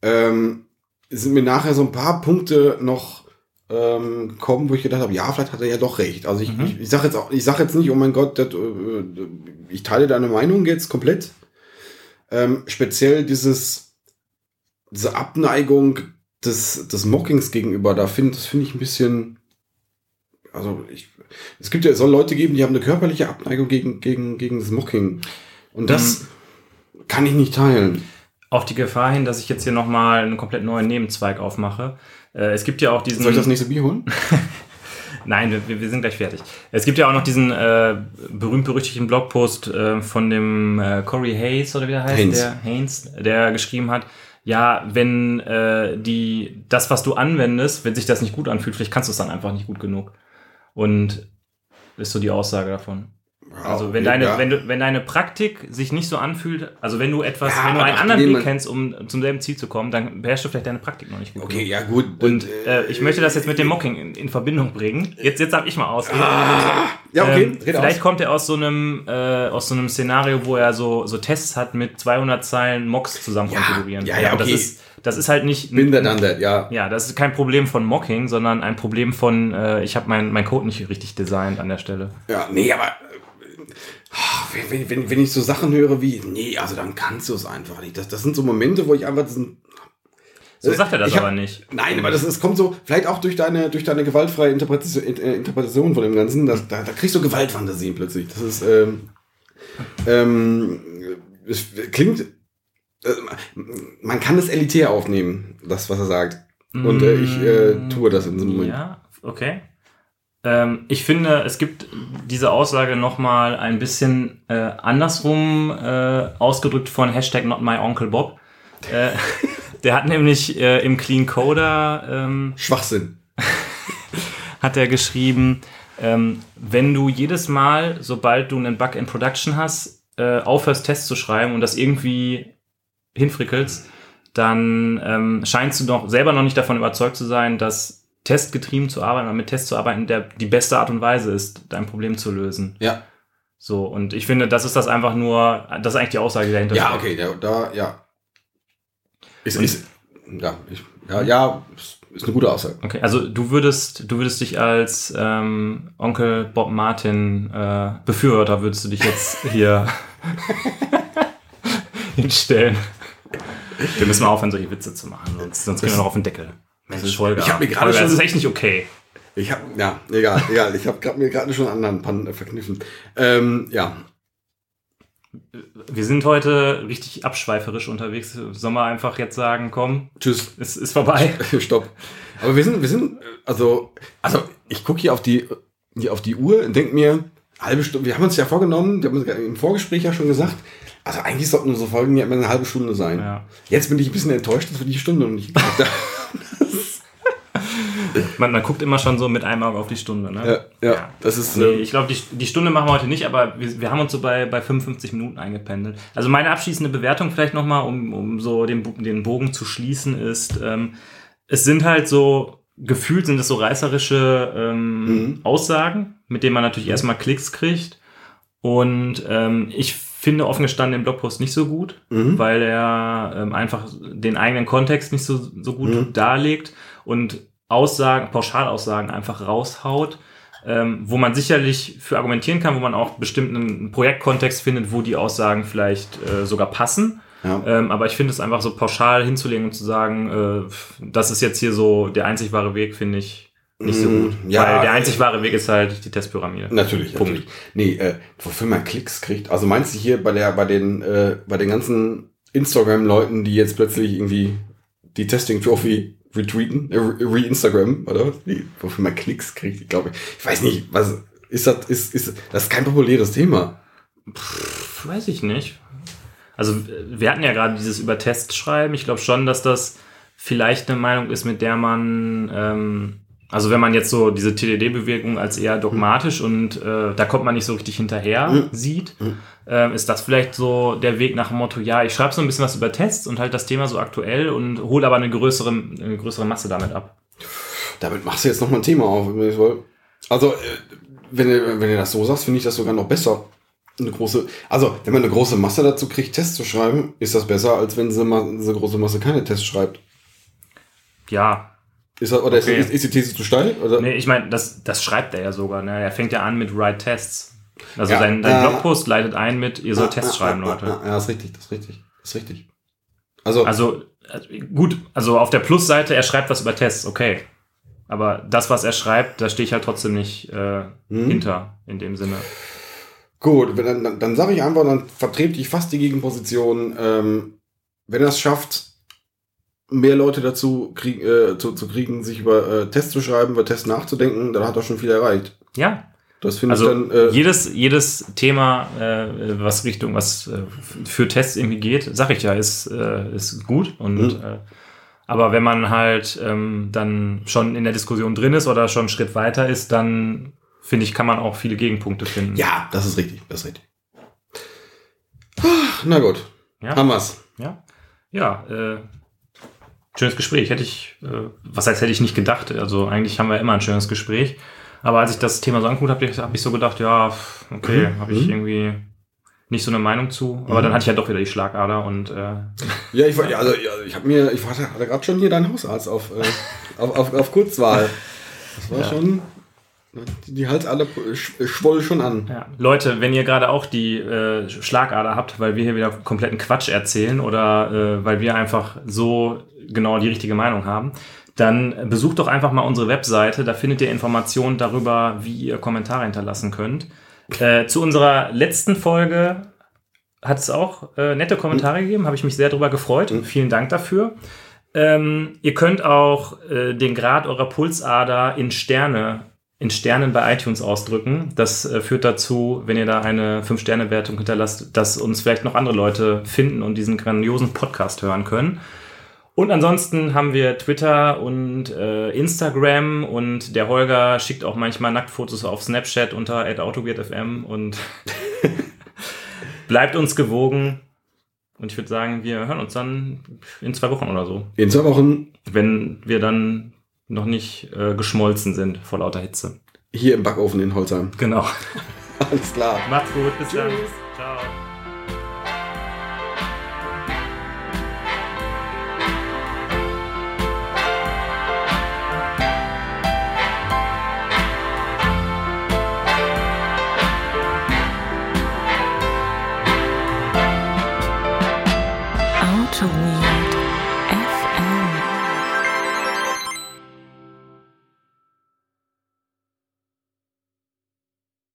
Ähm, sind mir nachher so ein paar Punkte noch ähm, kommen, wo ich gedacht habe, ja, vielleicht hat er ja doch recht. Also ich, Mhm. ich, ich sage jetzt auch, ich sage jetzt nicht, oh mein Gott, das, äh, ich teile deine Meinung jetzt komplett. Ähm, speziell dieses, diese Abneigung des, des Mockings gegenüber, da finde das finde ich ein bisschen, also ich, es gibt ja, es soll Leute geben, die haben eine körperliche Abneigung gegen, gegen, gegen das Mocking. Und das kann ich nicht teilen. Auf die Gefahr hin, dass ich jetzt hier nochmal einen komplett neuen Nebenzweig aufmache. Äh, es gibt ja auch diesen. Soll ich das nächste Bier holen? Nein, wir, wir sind gleich fertig. Es gibt ja auch noch diesen äh, berühmt-berüchtigten Blogpost äh, von dem äh, Corey Hayes oder wie der heißt, Haynes. der Haynes, der geschrieben hat, ja, wenn äh, die das, was du anwendest, wenn sich das nicht gut anfühlt, vielleicht kannst du es dann einfach nicht gut genug. Und ist so die Aussage davon. Also wenn deine, ja. wenn du, wenn deine Praktik sich nicht so anfühlt, also wenn du etwas, Ja, wenn du einen anderen Weg kennst, um zum selben Ziel zu kommen, dann beherrschst du vielleicht deine Praktik noch nicht gut. Okay, genug. ja gut. Und äh, äh, ich möchte das jetzt mit dem Mocking in, in Verbindung bringen. Jetzt, jetzt darf ich mal ausreden. ja, okay, ähm, vielleicht aus. kommt er aus so einem äh, aus so einem Szenario, wo er so so Tests hat mit 200 Zeilen Mocks zusammen Ja, konfigurieren. ja, ja, Und Das okay. ist das ist halt nicht Bin dann ja. ja, das ist kein Problem von Mocking, sondern ein Problem von äh, ich habe mein mein Code nicht richtig designt an der Stelle. Ja, nee, aber äh, wenn, wenn, wenn, wenn ich so Sachen höre wie, nee, also dann kannst du es einfach nicht. Das, das sind so Momente, wo ich einfach diesen. So sagt er das hab- aber nicht. Nein, aber das ist, kommt so, vielleicht auch durch deine, durch deine gewaltfreie Interpretation, äh, Interpretation von dem Ganzen, das, da, da kriegst du Gewaltfantasien plötzlich. Das ist, ähm, ähm, es klingt, äh, man kann es elitär aufnehmen, das, was er sagt. Und äh, ich äh, tue das in diesem Moment. Ja, okay. Ähm, ich finde, es gibt diese Aussage nochmal ein bisschen äh, andersrum äh, ausgedrückt von Hashtag not my Uncle Bob. Äh, der hat nämlich äh, im Clean Coder ähm, Schwachsinn. hat er geschrieben, ähm, wenn du jedes Mal, sobald du einen Bug in Production hast, äh, aufhörst, Tests zu schreiben und das irgendwie hinfrickelst, dann ähm, scheinst du doch selber noch nicht davon überzeugt zu sein, dass testgetrieben zu arbeiten oder mit Tests zu arbeiten, der die beste Art und Weise ist, dein Problem zu lösen. Ja. So, und ich finde, das ist das einfach nur, das ist eigentlich die Aussage, dahinter Ja, okay, da, da ja. Ist, ist, ja, ich, ja, ja, ist- ist eine gute Aussage. Okay, also du würdest, du würdest dich als ähm, Onkel Bob Martin äh, Befürworter würdest du dich jetzt hier hinstellen. Wir müssen mal aufhören, solche Witze zu machen, sonst, sonst gehen wir noch auf den Deckel. Das ist Folge. ich hab mir gerade schon- Das ist echt nicht okay. Ich habe, ja, egal, egal. Ich habe mir gerade schon einen anderen Pan äh, verkniffen. Ähm, ja, Wir sind heute richtig abschweiferisch unterwegs. Sollen wir einfach jetzt sagen, komm, tschüss, es ist vorbei. stopp. Aber wir sind, wir sind, also, also ich gucke hier auf die, hier auf die Uhr und denke mir, halbe Stunde, wir haben uns ja vorgenommen, wir haben uns im Vorgespräch ja schon gesagt, also eigentlich sollten unsere Folgen ja immer eine halbe Stunde sein. Ja. Jetzt bin ich ein bisschen enttäuscht, dass wir die Stunde noch nicht haben. Man, man guckt immer schon so mit einem Auge auf die Stunde. Ne? ja, ja, das ist, Nee, ähm, ich glaube, die, die Stunde machen wir heute nicht, aber wir, wir haben uns so bei, bei 55 Minuten eingependelt. Also meine abschließende Bewertung vielleicht nochmal, um, um so den, den Bogen zu schließen, ist, ähm, es sind halt so, gefühlt sind es so reißerische ähm, Mhm. Aussagen, mit denen man natürlich erstmal Klicks kriegt. Und ähm, ich finde offen gestanden den Blogpost nicht so gut, Mhm. weil er ähm, einfach den eigenen Kontext nicht so, so gut Mhm. darlegt und Aussagen, Pauschalaussagen einfach raushaut, ähm, wo man sicherlich für argumentieren kann, wo man auch bestimmt einen Projektkontext findet, wo die Aussagen vielleicht äh, sogar passen. ja. Ähm, aber ich finde es einfach so pauschal hinzulegen und zu sagen, äh, das ist jetzt hier so der einzig wahre Weg, finde ich nicht so Mm, gut. ja, Weil der einzig wahre Weg ist halt die Testpyramide. Natürlich, Punkt. natürlich. Nee, äh, wofür man Klicks kriegt. Also meinst du hier bei der, bei den, äh, bei den ganzen Instagram-Leuten, die jetzt plötzlich irgendwie die Testing Trophy retweeten, äh, re- re-Instagram, oder? wofür man Klicks kriegt, ich glaube. Ich weiß nicht, was ist das, ist, ist, das ist kein populäres Thema. Weiß ich nicht. Also wir hatten ja gerade dieses über Tests schreiben. Ich glaube schon, dass das vielleicht eine Meinung ist, mit der man, ähm, also wenn man jetzt so diese TDD-Bewegung als eher dogmatisch und äh, da kommt man nicht so richtig hinterher Mhm. sieht, ähm, ist das vielleicht so der Weg nach dem Motto, ja, ich schreibe so ein bisschen was über Tests und halt das Thema so aktuell und hole aber eine größere, eine größere Masse damit ab. Damit machst du jetzt nochmal ein Thema auf. wenn ich will. Also, äh, wenn du, wenn du das so sagst, finde ich das sogar noch besser. Eine große, also, wenn man eine große Masse dazu kriegt, Tests zu schreiben, ist das besser, als wenn sie diese große Masse keine Tests schreibt. Ja, Ist er, oder Okay. ist, ist die These zu steil? Oder? Nee, ich meine, das, das schreibt er ja sogar. Ne? Er fängt ja an mit Write Tests. Also Ja, sein, sein äh, Blogpost leitet ein mit, ihr sollt Tests schreiben, Leute. Ja, ist richtig, das ist richtig. Das ist richtig. Also, Also äh, gut, also auf der Plusseite, er schreibt was über Tests, okay. Aber das, was er schreibt, da stehe ich halt trotzdem nicht äh, Hm? hinter, in dem Sinne. gut, dann, dann, dann sage ich einfach, dann vertrete ich fast die Gegenposition. Ähm, wenn er es schafft, mehr Leute dazu krieg, äh, zu, zu kriegen, sich über äh, Tests zu schreiben, über Tests nachzudenken, dann hat er schon viel erreicht. Ja, Das finde also ich dann. Äh, jedes, jedes Thema, äh, was Richtung, was äh, für Tests irgendwie geht, sag ich ja, ist, äh, ist gut. Und Mhm. aber wenn man halt ähm, dann schon in der Diskussion drin ist oder schon einen Schritt weiter ist, dann finde ich, kann man auch viele Gegenpunkte finden. ja, das ist richtig, das ist richtig. Na gut, ja. haben wir's. Ja, ja äh, schönes Gespräch. Hätte ich, äh, was heißt, hätte ich nicht gedacht. Also eigentlich haben wir immer ein schönes Gespräch. Aber als ich das Thema so angeguckt habe, habe ich so gedacht, ja, okay, Mhm. habe ich Mhm. irgendwie nicht so eine Meinung zu. Aber Mhm. dann hatte ich ja doch wieder die Schlagader und äh, Ja, ich war, ja, also, ja, ich habe mir, ich hatte, hatte gerade schon hier deinen Hausarzt auf, äh, auf, auf, auf Kurzwahl. Das war Ja. schon, die, Halsader sch- schwoll schon an. ja. Leute, wenn ihr gerade auch die äh, Schlagader habt, weil wir hier wieder kompletten Quatsch erzählen oder äh, weil wir einfach so genau die richtige Meinung haben, dann besucht doch einfach mal unsere Webseite. Da findet ihr Informationen darüber, wie ihr Kommentare hinterlassen könnt. Äh, zu unserer letzten Folge hat es auch äh, nette Kommentare gegeben, habe ich mich sehr darüber gefreut. Mhm. Vielen Dank dafür. Ähm, ihr könnt auch äh, den Grad eurer Pulsader in Sterne, in Sternen bei iTunes ausdrücken. Das äh, führt dazu, wenn ihr da eine 5-Sterne-Wertung hinterlasst, dass uns vielleicht noch andere Leute finden und diesen grandiosen Podcast hören können. Und ansonsten haben wir Twitter und äh, Instagram und der Holger schickt auch manchmal Nacktfotos auf Snapchat unter @autogeartfm und bleibt uns gewogen. Und ich würde sagen, wir hören uns dann in zwei Wochen oder so, In zwei Wochen wenn wir dann noch nicht äh, geschmolzen sind vor lauter Hitze. hier im Backofen in Holzheim. Genau. Alles klar. Macht's gut, bis dann. Tschüss. Ciao.